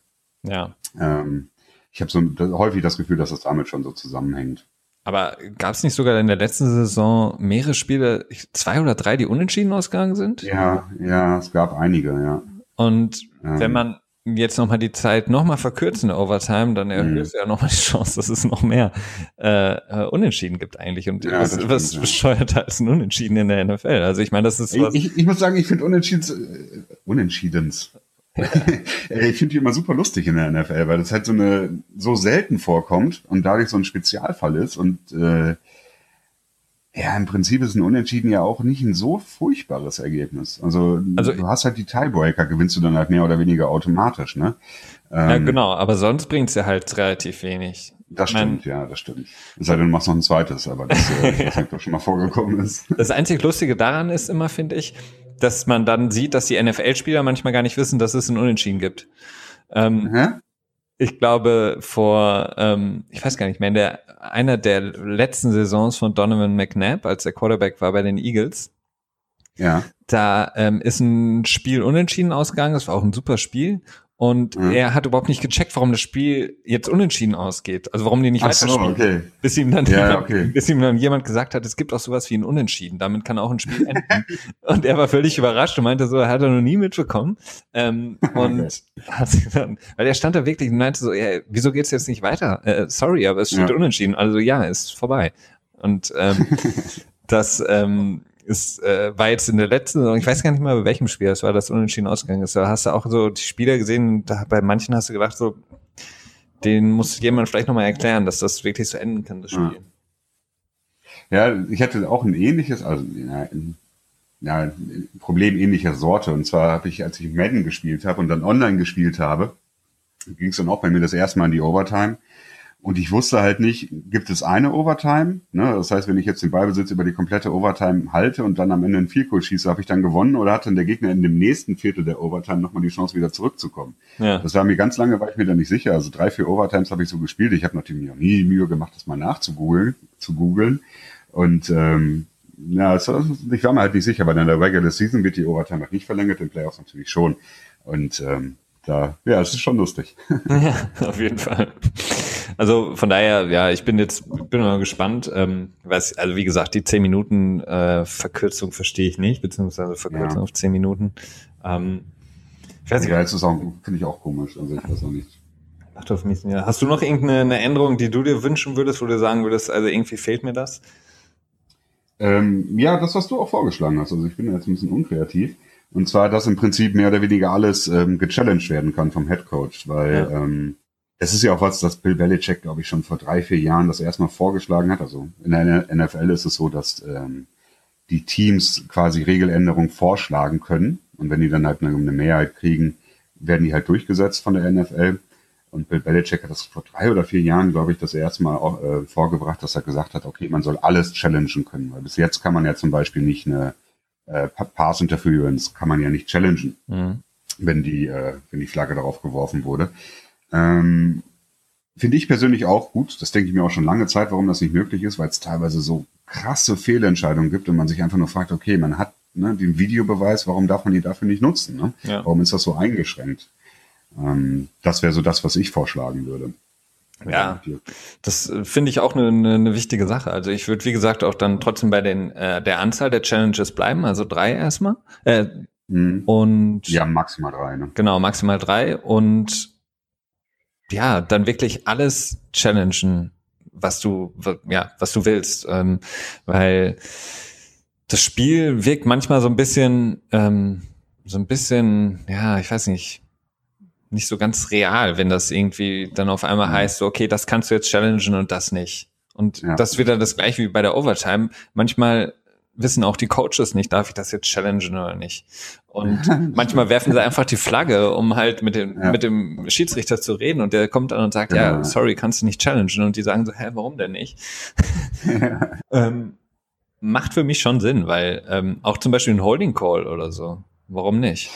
Ja. Ähm, ich habe so häufig das Gefühl, dass das damit schon so zusammenhängt. Aber gab es nicht sogar in der letzten Saison mehrere Spiele, zwei oder drei, die unentschieden ausgegangen sind? Ja, ja, es gab einige, ja. Und ähm. wenn man jetzt nochmal die Zeit nochmal verkürzt in der Overtime, dann erhöht mhm. es ja nochmal die Chance, dass es noch mehr äh, äh, Unentschieden gibt eigentlich. Und ja, was, stimmt, was ja. bescheuerter als ein Unentschieden in der NFL? Also ich meine, das ist was. Ich, ich muss sagen, ich finde Unentschiedens, äh, Unentschiedens, ich finde die immer super lustig in der NFL, weil das halt so eine so selten vorkommt und dadurch so ein Spezialfall ist und äh, ja, im Prinzip ist ein Unentschieden ja auch nicht ein so furchtbares Ergebnis. Also, also du hast halt die Tiebreaker, gewinnst du dann halt mehr oder weniger automatisch, ne? Ähm, ja, genau, aber sonst bringt's ja halt relativ wenig. Das stimmt, mein, ja, das stimmt. Es sei denn, du machst noch ein zweites, aber das, äh, das doch schon mal vorgekommen ist. Das einzig Lustige daran ist immer, finde ich, dass man dann sieht, dass die NFL-Spieler manchmal gar nicht wissen, dass es ein Unentschieden gibt. Ähm, mhm. Ich glaube, vor, ähm, ich weiß gar nicht mehr, in der, einer der letzten Saisons von Donovan McNabb, als der Quarterback war bei den Eagles, ja. da ähm, ist ein Spiel unentschieden ausgegangen, das war auch ein super Spiel. Und mhm. er hat überhaupt nicht gecheckt, warum das Spiel jetzt unentschieden ausgeht. Also warum die nicht weiter so, okay. Bis ihm dann, ja, jemand, okay. bis ihm dann jemand gesagt hat, es gibt auch sowas wie ein Unentschieden. Damit kann auch ein Spiel enden. und er war völlig überrascht und meinte so, er hat er noch nie mitbekommen. Ähm, und okay. dann, weil er stand da wirklich und meinte so, ja, wieso geht's jetzt nicht weiter? Äh, sorry, aber es steht ja. unentschieden. Also ja, ist vorbei. Und ähm, das ähm, ist, äh, war jetzt in der letzten Saison, ich weiß gar nicht mehr, bei welchem Spiel es war, das unentschieden ausgegangen ist. Da hast du auch so die Spieler gesehen, da, bei manchen hast du gedacht, so, den muss jemand vielleicht nochmal erklären, dass das wirklich so enden kann, das Spiel. Ja, ja ich hatte auch ein ähnliches, also ein, ja, ein Problem ähnlicher Sorte. Und zwar habe ich, als ich Madden gespielt habe und dann online gespielt habe, ging es dann auch bei mir das erste Mal in die Overtime. Und ich wusste halt nicht, gibt es eine Overtime? Ne? Das heißt, wenn ich jetzt den Ballbesitz über die komplette Overtime halte und dann am Ende einen Field Goal schieße, habe ich dann gewonnen oder hat dann der Gegner in dem nächsten Viertel der Overtime nochmal die Chance, wieder zurückzukommen? Ja. Das war mir ganz lange, war ich mir da nicht sicher. Also drei, vier Overtimes habe ich so gespielt. Ich habe natürlich noch nie Mühe gemacht, das mal nachzugoogeln, zu googeln. Und ähm, ja, ich war mir halt nicht sicher, weil in der Regular Season wird die Overtime noch nicht verlängert, in Playoffs natürlich schon. Und ähm, da, ja, es ist schon lustig. Ja, auf jeden Fall. Also von daher, ja, ich bin jetzt, bin mal gespannt. Ähm, was, also wie gesagt, die 10 Minuten äh, Verkürzung verstehe ich nicht, beziehungsweise Verkürzung ja. auf 10 Minuten. Ähm, ich weiß nicht. Ja, jetzt finde ich auch komisch. Also ich weiß auch nicht. Macht auf mich, ja. Hast du noch irgendeine Änderung, die du dir wünschen würdest, wo du sagen würdest, also irgendwie fehlt mir das? Ähm, ja, das, was du auch vorgeschlagen hast. Also ich bin jetzt ein bisschen unkreativ. Und zwar, dass im Prinzip mehr oder weniger alles ähm, gechallenged werden kann vom Head Coach, weil ja. ähm, es ist ja auch was, das Bill Belichick, glaube ich, schon vor drei, vier Jahren das erstmal vorgeschlagen hat. Also in der NFL ist es so, dass ähm, die Teams quasi Regeländerungen vorschlagen können. Und wenn die dann halt eine, eine Mehrheit kriegen, werden die halt durchgesetzt von der NFL. Und Bill Belichick hat das vor drei oder vier Jahren, glaube ich, das erste Mal auch, äh, vorgebracht, dass er gesagt hat, okay, man soll alles challengen können. Weil bis jetzt kann man ja zum Beispiel nicht eine äh, Pass Interference kann man ja nicht challengen, mhm. wenn die, äh, wenn die Flagge darauf geworfen wurde. Ähm, Finde ich persönlich auch gut. Das denke ich mir auch schon lange Zeit, warum das nicht möglich ist, weil es teilweise so krasse Fehlentscheidungen gibt und man sich einfach nur fragt, okay, man hat ne, den Videobeweis, warum darf man die dafür nicht nutzen? Ne? Ja. Warum ist das so eingeschränkt? Ähm, das wäre so das, was ich vorschlagen würde. Ja, das äh, finde ich auch eine, eine, eine wichtige Sache. Also ich würde, wie gesagt, auch dann trotzdem bei den äh, der Anzahl der Challenges bleiben, also drei erstmal. Äh, mhm. Und ja, maximal drei. Ne? Genau, maximal drei und ja, dann wirklich alles challengen, was du ja, was du willst, ähm, weil das Spiel wirkt manchmal so ein bisschen, ähm, so ein bisschen, ja, ich weiß nicht, nicht so ganz real, wenn das irgendwie dann auf einmal mhm. heißt, so, okay, das kannst du jetzt challengen und das nicht. Und ja. das ist wieder das gleiche wie bei der Overtime. Manchmal wissen auch die Coaches nicht, darf ich das jetzt challengen oder nicht. Und manchmal werfen sie einfach die Flagge, um halt mit dem, ja. mit dem Schiedsrichter zu reden und der kommt dann und sagt, ja, ja sorry, kannst du nicht challengen. Und die sagen so, hä, warum denn nicht? ähm, macht für mich schon Sinn, weil ähm, auch zum Beispiel ein Holding Call oder so, warum nicht?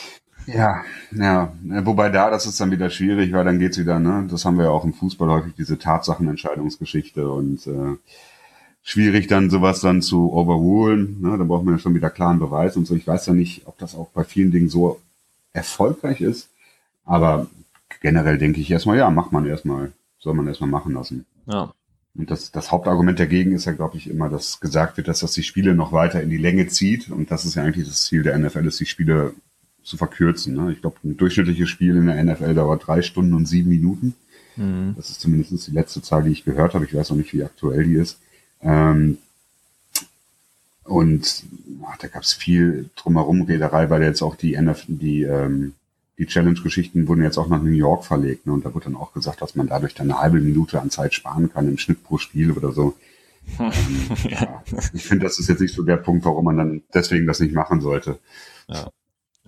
Ja, ja, wobei da, das ist dann wieder schwierig, weil dann geht's wieder, ne, das haben wir ja auch im Fußball häufig, diese Tatsachenentscheidungsgeschichte und äh, schwierig dann sowas dann zu overrulen, ne, da braucht man ja schon wieder klaren Beweis und so. Ich weiß ja nicht, ob das auch bei vielen Dingen so erfolgreich ist, aber generell denke ich erstmal, ja, macht man erstmal, soll man erstmal machen lassen. Ja. Und das, das Hauptargument dagegen ist ja, glaube ich, immer, dass gesagt wird, dass das die Spiele noch weiter in die Länge zieht. Und das ist ja eigentlich das Ziel der NFL, ist die Spiele zu verkürzen. Ne? Ich glaube, ein durchschnittliches Spiel in der NFL dauert drei Stunden und sieben Minuten. Mhm. Das ist zumindest die letzte Zahl, die ich gehört habe. Ich weiß auch nicht, wie aktuell die ist. Ähm, und ach, da gab es viel drumherum Rederei, weil jetzt auch die NFL, die, ähm, die Challenge-Geschichten wurden jetzt auch nach New York verlegt. Ne? Und da wurde dann auch gesagt, dass man dadurch dann eine halbe Minute an Zeit sparen kann im Schnitt pro Spiel oder so. ähm, ja. Ich finde, das ist jetzt nicht so der Punkt, warum man dann deswegen das nicht machen sollte. Ja.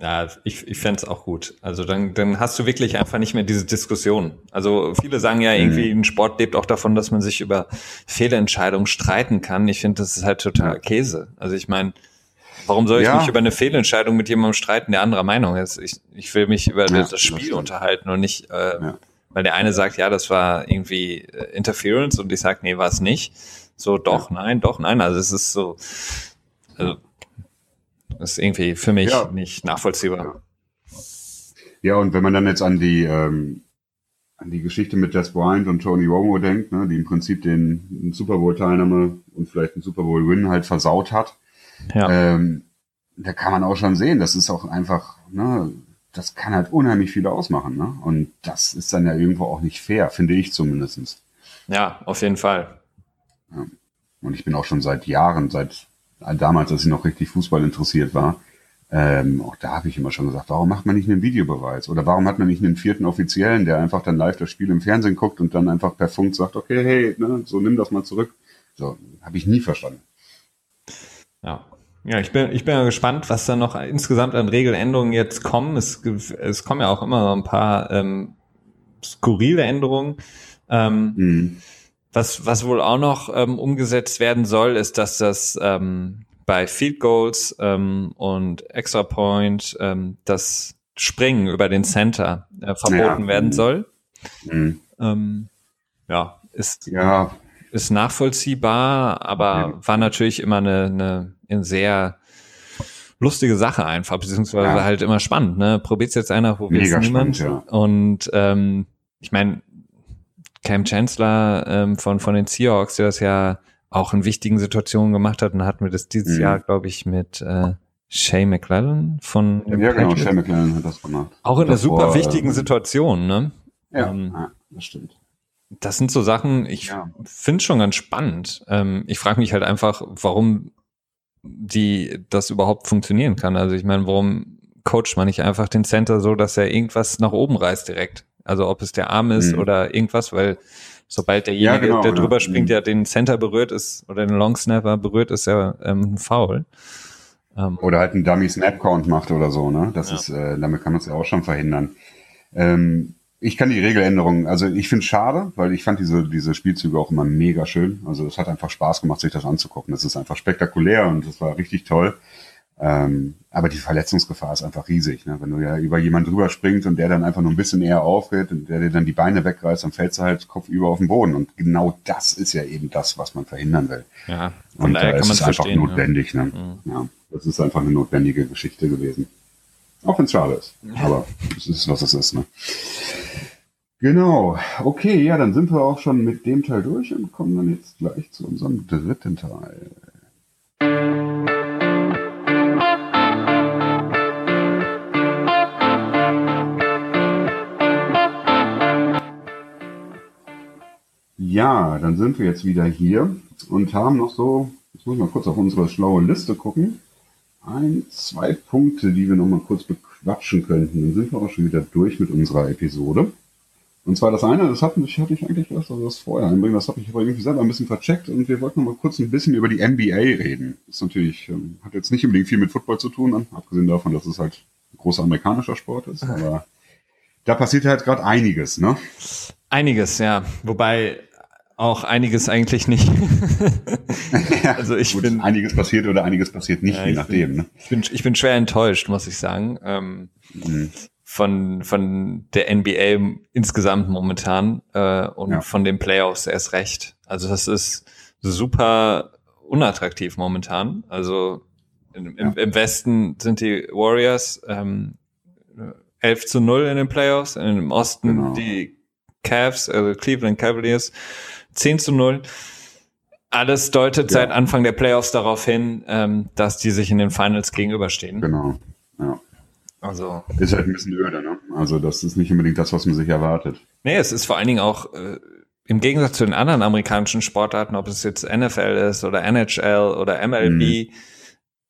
Ja, ich, ich fände es auch gut. Also dann, dann hast du wirklich einfach nicht mehr diese Diskussion. Also viele sagen ja irgendwie, mhm. ein Sport lebt auch davon, dass man sich über Fehlentscheidungen streiten kann. Ich finde, das ist halt total Käse. Also ich meine, warum soll ich ja. mich über eine Fehlentscheidung mit jemandem streiten, der anderer Meinung ist? Ich, ich will mich über ja, das Spiel das unterhalten und nicht, äh, ja. weil der eine sagt, ja, das war irgendwie äh, Interference und ich sage, nee, war es nicht. So, doch, nein, doch, nein. Also es ist so, also ist irgendwie für mich ja. nicht nachvollziehbar. Ja, und wenn man dann jetzt an die, ähm, an die Geschichte mit Des Bryant und Tony Romo denkt, ne, die im Prinzip den, den Super Bowl-Teilnahme und vielleicht den Super Bowl-Win halt versaut hat, ja. ähm, da kann man auch schon sehen, das ist auch einfach, ne, das kann halt unheimlich viel ausmachen. Ne? Und das ist dann ja irgendwo auch nicht fair, finde ich zumindestens. Ja, auf jeden Fall. Ja. Und ich bin auch schon seit Jahren, seit damals, als ich noch richtig Fußball interessiert war, ähm, auch da habe ich immer schon gesagt, warum macht man nicht einen Videobeweis? Oder warum hat man nicht einen vierten Offiziellen, der einfach dann live das Spiel im Fernsehen guckt und dann einfach per Funk sagt, okay, hey, ne, so nimm das mal zurück. So, habe ich nie verstanden. Ja. Ja, ich bin, ich bin ja gespannt, was da noch insgesamt an Regeländerungen jetzt kommen. Es, es kommen ja auch immer noch ein paar ähm, skurrile Änderungen. Ähm, mhm. Was, was wohl auch noch ähm, umgesetzt werden soll, ist, dass das ähm, bei Field Goals ähm, und Extra Point ähm, das Springen über den Center äh, verboten ja. werden mhm. soll. Mhm. Ähm, ja, ist, ja. ist nachvollziehbar, aber ja. war natürlich immer eine, eine, eine sehr lustige Sache einfach, beziehungsweise ja. halt immer spannend. Ne? Probiert's jetzt einer, wo wir niemand. Spannend, ja. Und ähm, ich meine, Cam Chancellor ähm, von, von den Seahawks, der das ja auch in wichtigen Situationen gemacht hat. Und hatten wir das dieses mhm. Jahr, glaube ich, mit äh, Shay McClellan von Ja, genau, Patriots. Shay McClellan hat das gemacht. Auch in einer super wichtigen äh, Situation, ne? Ja, ähm, ja, das stimmt. Das sind so Sachen, ich ja. finde schon ganz spannend. Ähm, ich frage mich halt einfach, warum die das überhaupt funktionieren kann. Also ich meine, warum coacht man nicht einfach den Center so, dass er irgendwas nach oben reißt direkt? Also ob es der Arm ist mhm. oder irgendwas, weil sobald derjenige, ja, genau, der drüber springt, mhm. ja den Center berührt ist oder den Long Snapper berührt, ist ja ähm, ein Foul. Ähm, oder halt einen Dummy Snap Count macht oder so, ne? Das ja. ist, äh, damit kann man es ja auch schon verhindern. Ähm, ich kann die Regeländerungen, also ich finde es schade, weil ich fand diese, diese Spielzüge auch immer mega schön. Also es hat einfach Spaß gemacht, sich das anzugucken. Das ist einfach spektakulär und das war richtig toll. Ähm, aber die Verletzungsgefahr ist einfach riesig. Ne? Wenn du ja über jemanden drüber springst und der dann einfach nur ein bisschen eher aufgeht und der dir dann die Beine wegreißt, dann fällst du halt kopfüber auf den Boden. Und genau das ist ja eben das, was man verhindern will. Ja, von und daher kann man es einfach notwendig. Ja. Ne? Mhm. ja, das ist einfach eine notwendige Geschichte gewesen. Auch wenn es schade ist. Aber es ist, was es ist. Ne? Genau. Okay, ja, dann sind wir auch schon mit dem Teil durch und kommen dann jetzt gleich zu unserem dritten Teil. Ja, dann sind wir jetzt wieder hier und haben noch so, jetzt muss ich mal kurz auf unsere schlaue Liste gucken, ein, zwei Punkte, die wir noch mal kurz bequatschen könnten. Dann sind wir auch schon wieder durch mit unserer Episode. Und zwar das eine, das hatte ich, hatte ich eigentlich erst also das vorher einbringen, das habe ich aber irgendwie selber ein bisschen vercheckt und wir wollten noch mal kurz ein bisschen über die NBA reden. Das ist natürlich, ähm, hat jetzt nicht unbedingt viel mit Football zu tun, abgesehen davon, dass es halt ein großer amerikanischer Sport ist, aber da passiert halt gerade einiges, ne? Einiges, ja. Wobei auch einiges eigentlich nicht. also ich Gut, bin einiges passiert oder einiges passiert nicht, ja, je nachdem. Bin, ne? ich, bin, ich bin schwer enttäuscht, muss ich sagen, ähm, mhm. von von der NBA insgesamt momentan äh, und ja. von den Playoffs erst recht. Also das ist super unattraktiv momentan. Also im, ja. im Westen sind die Warriors ähm, 11 zu 0 in den Playoffs, im Osten genau. die Cavs, also Cleveland Cavaliers 10 zu 0. Alles deutet ja. seit Anfang der Playoffs darauf hin, ähm, dass die sich in den Finals gegenüberstehen. Genau. Ja. Also. Ist halt ein bisschen öde, ne? Also, das ist nicht unbedingt das, was man sich erwartet. Nee, es ist vor allen Dingen auch, äh, im Gegensatz zu den anderen amerikanischen Sportarten, ob es jetzt NFL ist oder NHL oder MLB, mhm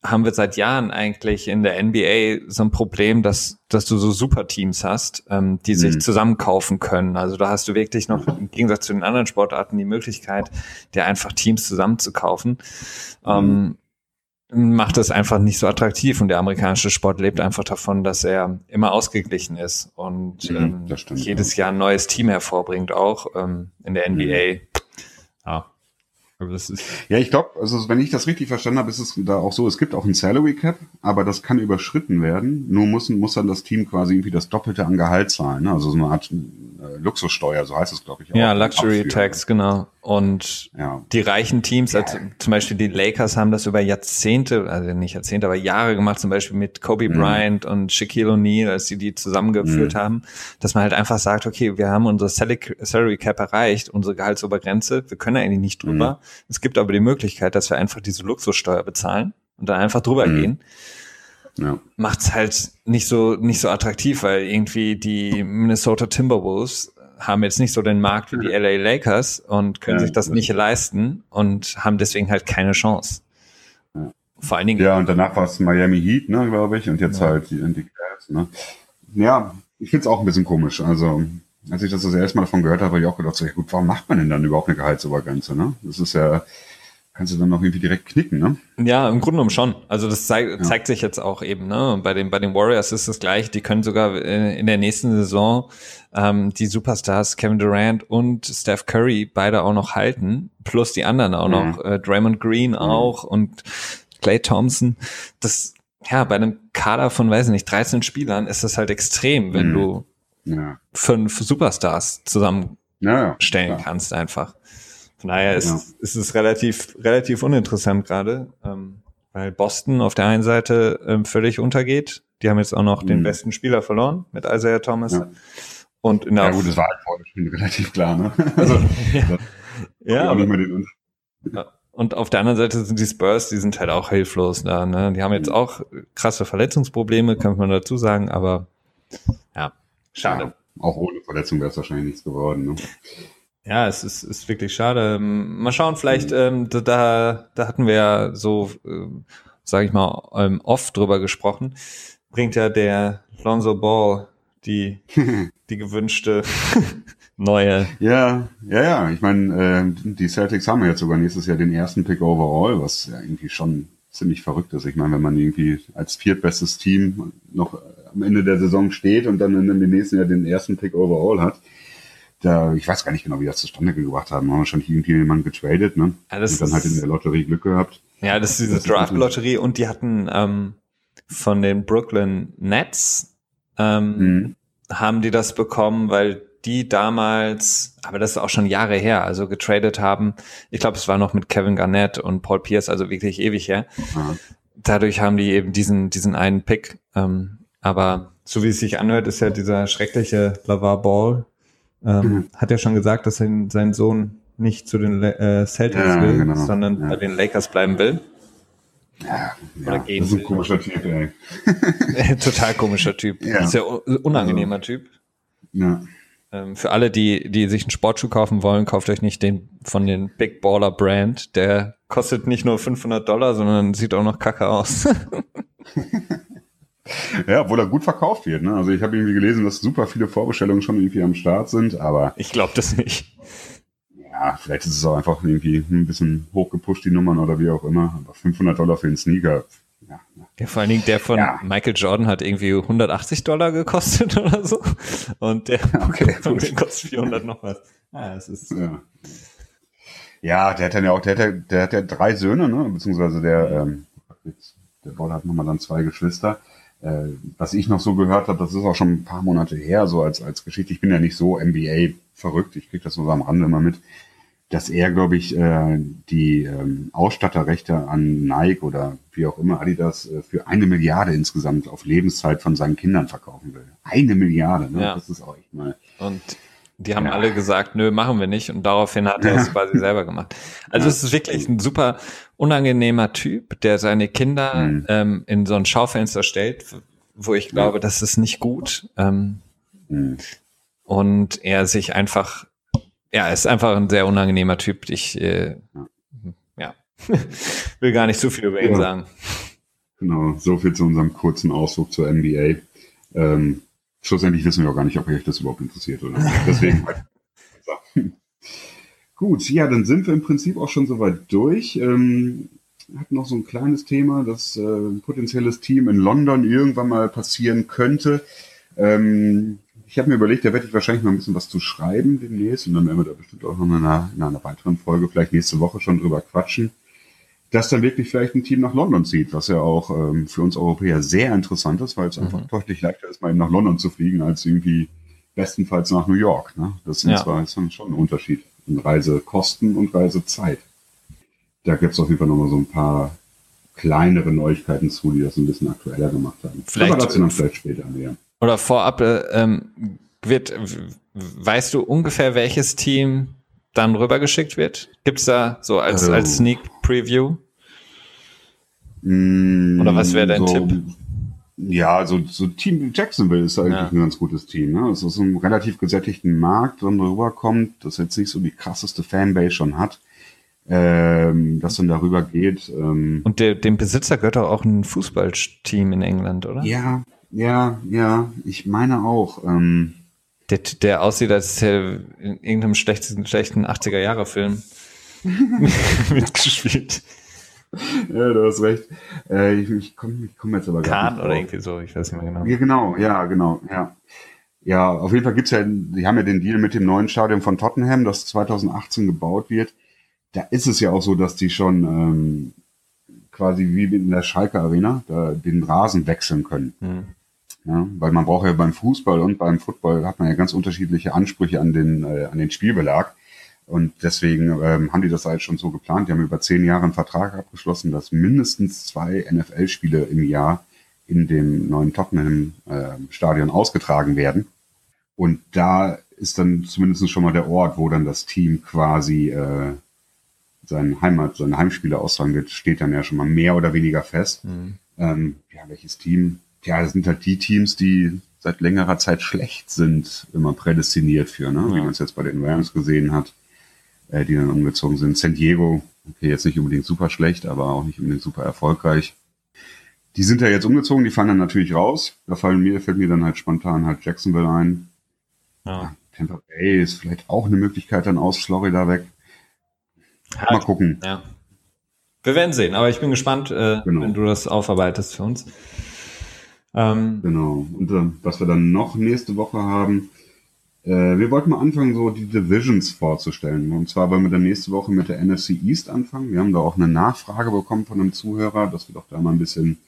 haben wir seit Jahren eigentlich in der NBA so ein Problem, dass, dass du so Superteams hast, ähm, die sich mhm. zusammenkaufen können. Also da hast du wirklich noch im Gegensatz zu den anderen Sportarten die Möglichkeit, dir einfach Teams zusammenzukaufen. Ähm, mhm. macht es einfach nicht so attraktiv und der amerikanische Sport lebt einfach davon, dass er immer ausgeglichen ist und mhm, ähm, stimmt, jedes ja. Jahr ein neues Team hervorbringt, auch ähm, in der NBA. Mhm. Ja. Ja, ich glaube, also wenn ich das richtig verstanden habe, ist es da auch so, es gibt auch ein Salary Cap, aber das kann überschritten werden. Nur muss, muss dann das Team quasi irgendwie das Doppelte an Gehalt zahlen. Ne? Also so eine Art äh, Luxussteuer, so heißt es, glaube ich. Auch. Ja, Luxury Abführen. Tax, genau. Und ja. die reichen Teams, also zum Beispiel die Lakers haben das über Jahrzehnte, also nicht Jahrzehnte, aber Jahre gemacht, zum Beispiel mit Kobe mhm. Bryant und Shaquille O'Neal, als sie die zusammengeführt mhm. haben, dass man halt einfach sagt, okay, wir haben unsere Salary Cap erreicht, unsere Gehaltsobergrenze, wir können eigentlich nicht drüber. Mhm. Es gibt aber die Möglichkeit, dass wir einfach diese Luxussteuer bezahlen und dann einfach drüber mhm. gehen. Ja. Macht's halt nicht so nicht so attraktiv, weil irgendwie die Minnesota Timberwolves haben jetzt nicht so den Markt wie die LA Lakers und können ja, sich das nicht leisten und haben deswegen halt keine Chance. Ja. Vor allen Dingen. Ja, und danach war es Miami Heat, ne, glaube ich, und jetzt ja. halt die, die Cavs, ne. Ja, ich finde es auch ein bisschen komisch. Also, als ich das das erste Mal davon gehört habe, habe ich auch gedacht, so, ja gut, warum macht man denn dann überhaupt eine Gehaltsobergrenze, ne? Das ist ja, kannst du dann noch irgendwie direkt knicken, ne? Ja, im Grunde genommen schon. Also das zeig, ja. zeigt sich jetzt auch eben, ne? Bei den, bei den Warriors ist es gleich, die können sogar in der nächsten Saison ähm, die Superstars Kevin Durant und Steph Curry beide auch noch halten, plus die anderen auch mhm. noch, äh, Draymond Green mhm. auch und Clay Thompson. Das, ja, bei einem Kader von, weiß ich nicht, 13 Spielern ist das halt extrem, wenn mhm. du ja. fünf Superstars zusammenstellen ja, kannst einfach. Von daher ist, ja. ist es relativ, relativ uninteressant gerade, ähm, weil Boston auf der einen Seite ähm, völlig untergeht. Die haben jetzt auch noch mhm. den besten Spieler verloren mit Isaiah Thomas. Ja. Und in der ja gut, das war halt schon relativ klar, ne? Also, ja, aber, und auf der anderen Seite sind die Spurs, die sind halt auch hilflos da, ne? Die haben jetzt auch krasse Verletzungsprobleme, kann man dazu sagen, aber ja, schade. Ja, auch ohne Verletzung wäre es wahrscheinlich nichts geworden, ne? Ja, es ist, ist wirklich schade. Mal schauen, vielleicht, ähm, da, da hatten wir ja so, äh, sage ich mal, ähm, oft drüber gesprochen. Bringt ja der Lonzo Ball die, die gewünschte neue. Ja, ja, ja. Ich meine, äh, die Celtics haben jetzt sogar nächstes Jahr den ersten Pick overall, was ja irgendwie schon ziemlich verrückt ist. Ich meine, wenn man irgendwie als viertbestes Team noch am Ende der Saison steht und dann in dem nächsten Jahr den ersten Pick overall hat, da, ich weiß gar nicht genau, wie das zustande gebracht haben. Haben wahrscheinlich irgendjemand getradet, ne? Ja, das und dann halt in der Lotterie Glück gehabt. Ja, das ist diese Draft-Lotterie und die hatten ähm, von den Brooklyn Nets ähm, mhm. haben die das bekommen, weil die damals, aber das ist auch schon Jahre her, also getradet haben. Ich glaube, es war noch mit Kevin Garnett und Paul Pierce, also wirklich ewig her. Mhm. Dadurch haben die eben diesen, diesen einen Pick. Ähm, aber so wie es sich anhört, ist ja dieser schreckliche Lavar Ball, ähm, mhm. hat ja schon gesagt, dass sein, sein Sohn nicht zu den äh, Celtics ja, will, genau. sondern ja. bei den Lakers bleiben will. Ja, Oder ja, gehen das ist ein komischer Typ, ey. Total komischer Typ. Ja. Sehr unangenehmer also, Typ. Ja. Ähm, für alle, die, die sich einen Sportschuh kaufen wollen, kauft euch nicht den von den Big Baller Brand. Der kostet nicht nur 500 Dollar, sondern sieht auch noch kacke aus. ja, obwohl er gut verkauft wird. Ne? Also ich habe irgendwie gelesen, dass super viele Vorbestellungen schon irgendwie am Start sind, aber... Ich glaube das nicht. Ja, vielleicht ist es auch einfach irgendwie ein bisschen hochgepusht, die Nummern oder wie auch immer. Aber 500 Dollar für einen Sneaker, ja. ja. vor allen Dingen der von ja. Michael Jordan hat irgendwie 180 Dollar gekostet oder so. Und der, okay, und der kostet 400 noch was. Ja, es ist. Ja. ja, der hat dann ja auch, der hat ja, der hat ja drei Söhne, ne? Beziehungsweise der, ähm, der Ball hat nochmal dann zwei Geschwister. Äh, was ich noch so gehört habe, das ist auch schon ein paar Monate her, so als, als Geschichte. Ich bin ja nicht so NBA verrückt, ich krieg das nur so am Rande immer mit dass er, glaube ich, äh, die ähm, Ausstatterrechte an Nike oder wie auch immer Adidas äh, für eine Milliarde insgesamt auf Lebenszeit von seinen Kindern verkaufen will. Eine Milliarde, ne? Ja. Das ist auch echt mal. Und die haben ja. alle gesagt, nö, machen wir nicht. Und daraufhin hat er es quasi selber gemacht. Also ja. es ist wirklich ein super unangenehmer Typ, der seine Kinder mhm. ähm, in so ein Schaufenster stellt, wo ich glaube, das ist nicht gut. Ähm, mhm. Und er sich einfach ja, ist einfach ein sehr unangenehmer Typ. Ich, äh, ja, will gar nicht so viel über ihn ja. sagen. Genau, so viel zu unserem kurzen Ausflug zur NBA. Ähm, schlussendlich wissen wir auch gar nicht, ob euch das überhaupt interessiert oder nicht. Deswegen. Gut, ja, dann sind wir im Prinzip auch schon soweit durch. Ähm, hat noch so ein kleines Thema, das äh, ein potenzielles Team in London irgendwann mal passieren könnte. Ähm, ich habe mir überlegt, da werde ich wahrscheinlich mal ein bisschen was zu schreiben demnächst und dann werden wir da bestimmt auch noch in einer, in einer weiteren Folge, vielleicht nächste Woche schon drüber quatschen, dass dann wirklich vielleicht ein Team nach London zieht, was ja auch ähm, für uns Europäer sehr interessant ist, weil es mhm. einfach deutlich leichter ist, mal eben nach London zu fliegen, als irgendwie bestenfalls nach New York. Ne? Das sind ja. zwar ist dann schon ein Unterschied Reisekosten und Reisezeit. Da gibt es auf jeden Fall nochmal so ein paar kleinere Neuigkeiten zu, die das ein bisschen aktueller gemacht haben. Vielleicht, Aber dazu dann vielleicht später mehr. Oder vorab, äh, ähm, wird, weißt du ungefähr, welches Team dann rübergeschickt wird? Gibt's da so als, also, als Sneak Preview? Mm, Oder was wäre dein so, Tipp? Ja, so, so Team Jacksonville ist eigentlich ja. ein ganz gutes Team. Ne? Es ist ein relativ gesättigten Markt, wenn rüberkommt, das jetzt nicht so die krasseste Fanbase schon hat, ähm, das dann darüber geht. Ähm, Und der, dem Besitzer gehört auch ein Fußballteam in England, oder? Ja, ja, ja, ich meine auch. Ähm, der, der aussieht, als hätte in irgendeinem schlechten, schlechten 80er-Jahre-Film mitgespielt. Ja, du hast recht. Äh, ich ich komme komm jetzt aber gar nicht oder irgendwie so, ich weiß nicht mehr genau. Ja, genau, ja, genau, ja. Ja, auf jeden Fall gibt's ja, die haben ja den Deal mit dem neuen Stadion von Tottenham, das 2018 gebaut wird. Da ist es ja auch so, dass die schon ähm, quasi wie in der Schalke Arena da den Rasen wechseln können. Mhm. Ja, weil man braucht ja beim Fußball und beim Football hat man ja ganz unterschiedliche Ansprüche an den, äh, an den Spielbelag. Und deswegen ähm, haben die das halt schon so geplant. Die haben über zehn Jahre einen Vertrag abgeschlossen, dass mindestens zwei NFL-Spiele im Jahr in dem neuen Tottenham-Stadion äh, ausgetragen werden. Und da ist dann zumindest schon mal der Ort, wo dann das Team quasi äh, seinen Heimat, seine Heimspiele austragen wird, steht dann ja schon mal mehr oder weniger fest. Mhm. Ähm, ja, welches Team? Ja, das sind halt die Teams, die seit längerer Zeit schlecht sind, immer prädestiniert für, ne? Ja. wie man es jetzt bei den Rams gesehen hat, äh, die dann umgezogen sind. San Diego, okay, jetzt nicht unbedingt super schlecht, aber auch nicht unbedingt super erfolgreich. Die sind ja jetzt umgezogen, die fallen dann natürlich raus. Da fallen mir, fällt mir dann halt spontan halt Jacksonville ein. Ja. Tampa Bay ist vielleicht auch eine Möglichkeit dann aus Florida weg. Halt. Mal gucken. Ja. Wir werden sehen, aber ich bin gespannt, äh, genau. wenn du das aufarbeitest für uns. Ähm, genau. Und äh, was wir dann noch nächste Woche haben, äh, wir wollten mal anfangen, so die Divisions vorzustellen. Und zwar wollen wir dann nächste Woche mit der NFC East anfangen. Wir haben da auch eine Nachfrage bekommen von einem Zuhörer, dass wir doch da mal ein bisschen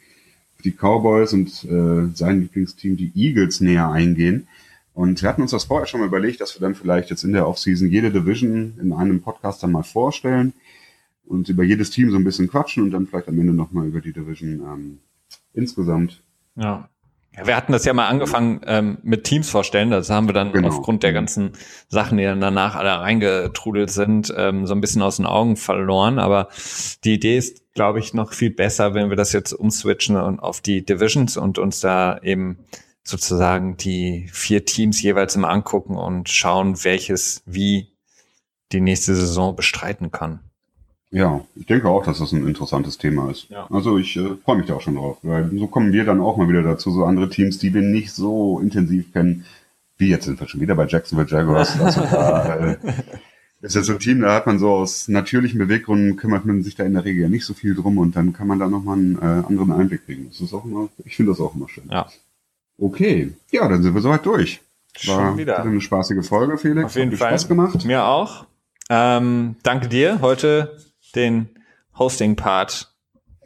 die Cowboys und äh, sein Lieblingsteam, die Eagles, näher eingehen. Und wir hatten uns das vorher schon mal überlegt, dass wir dann vielleicht jetzt in der Offseason jede Division in einem Podcast dann mal vorstellen und über jedes Team so ein bisschen quatschen und dann vielleicht am Ende nochmal über die Division ähm, insgesamt. Ja. Ja. Wir hatten das ja mal angefangen ähm, mit Teams vorstellen. Das haben wir dann genau. aufgrund der ganzen Sachen, die dann danach alle reingetrudelt sind, ähm, so ein bisschen aus den Augen verloren. Aber die Idee ist, glaube ich, noch viel besser, wenn wir das jetzt umswitchen und auf die Divisions und uns da eben sozusagen die vier Teams jeweils immer angucken und schauen, welches wie die nächste Saison bestreiten kann. Ja, ich denke auch, dass das ein interessantes Thema ist. Ja. Also ich äh, freue mich da auch schon drauf, weil so kommen wir dann auch mal wieder dazu, so andere Teams, die wir nicht so intensiv kennen, wie jetzt sind wir schon wieder bei Jacksonville Jaguars. Also da, äh, ist ja so ein Team, da hat man so aus natürlichen Beweggründen kümmert man sich da in der Regel ja nicht so viel drum und dann kann man da nochmal einen äh, anderen Einblick kriegen. Das ist auch immer, ich finde das auch immer schön. Ja. Okay, ja, dann sind wir soweit durch. War Schon wieder. eine spaßige Folge, Felix. Auf jeden Hat Fall. Spaß gemacht. Mir auch. Ähm, danke dir, heute den Hosting-Part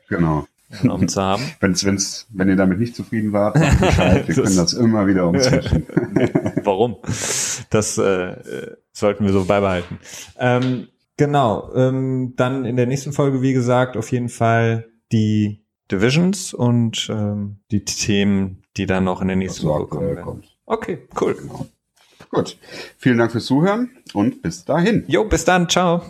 genau. genommen zu haben. wenn's, wenn's, wenn ihr damit nicht zufrieden wart, Bescheid. Wir können das immer wieder umsetzen. Warum? Das äh, sollten wir so beibehalten. Ähm, genau. Ähm, dann in der nächsten Folge, wie gesagt, auf jeden Fall die Divisions und ähm, die Themen, die dann noch in der nächsten Woche kommen werden. Okay, cool. Genau. Gut. Vielen Dank fürs Zuhören und bis dahin. Jo, bis dann. Ciao.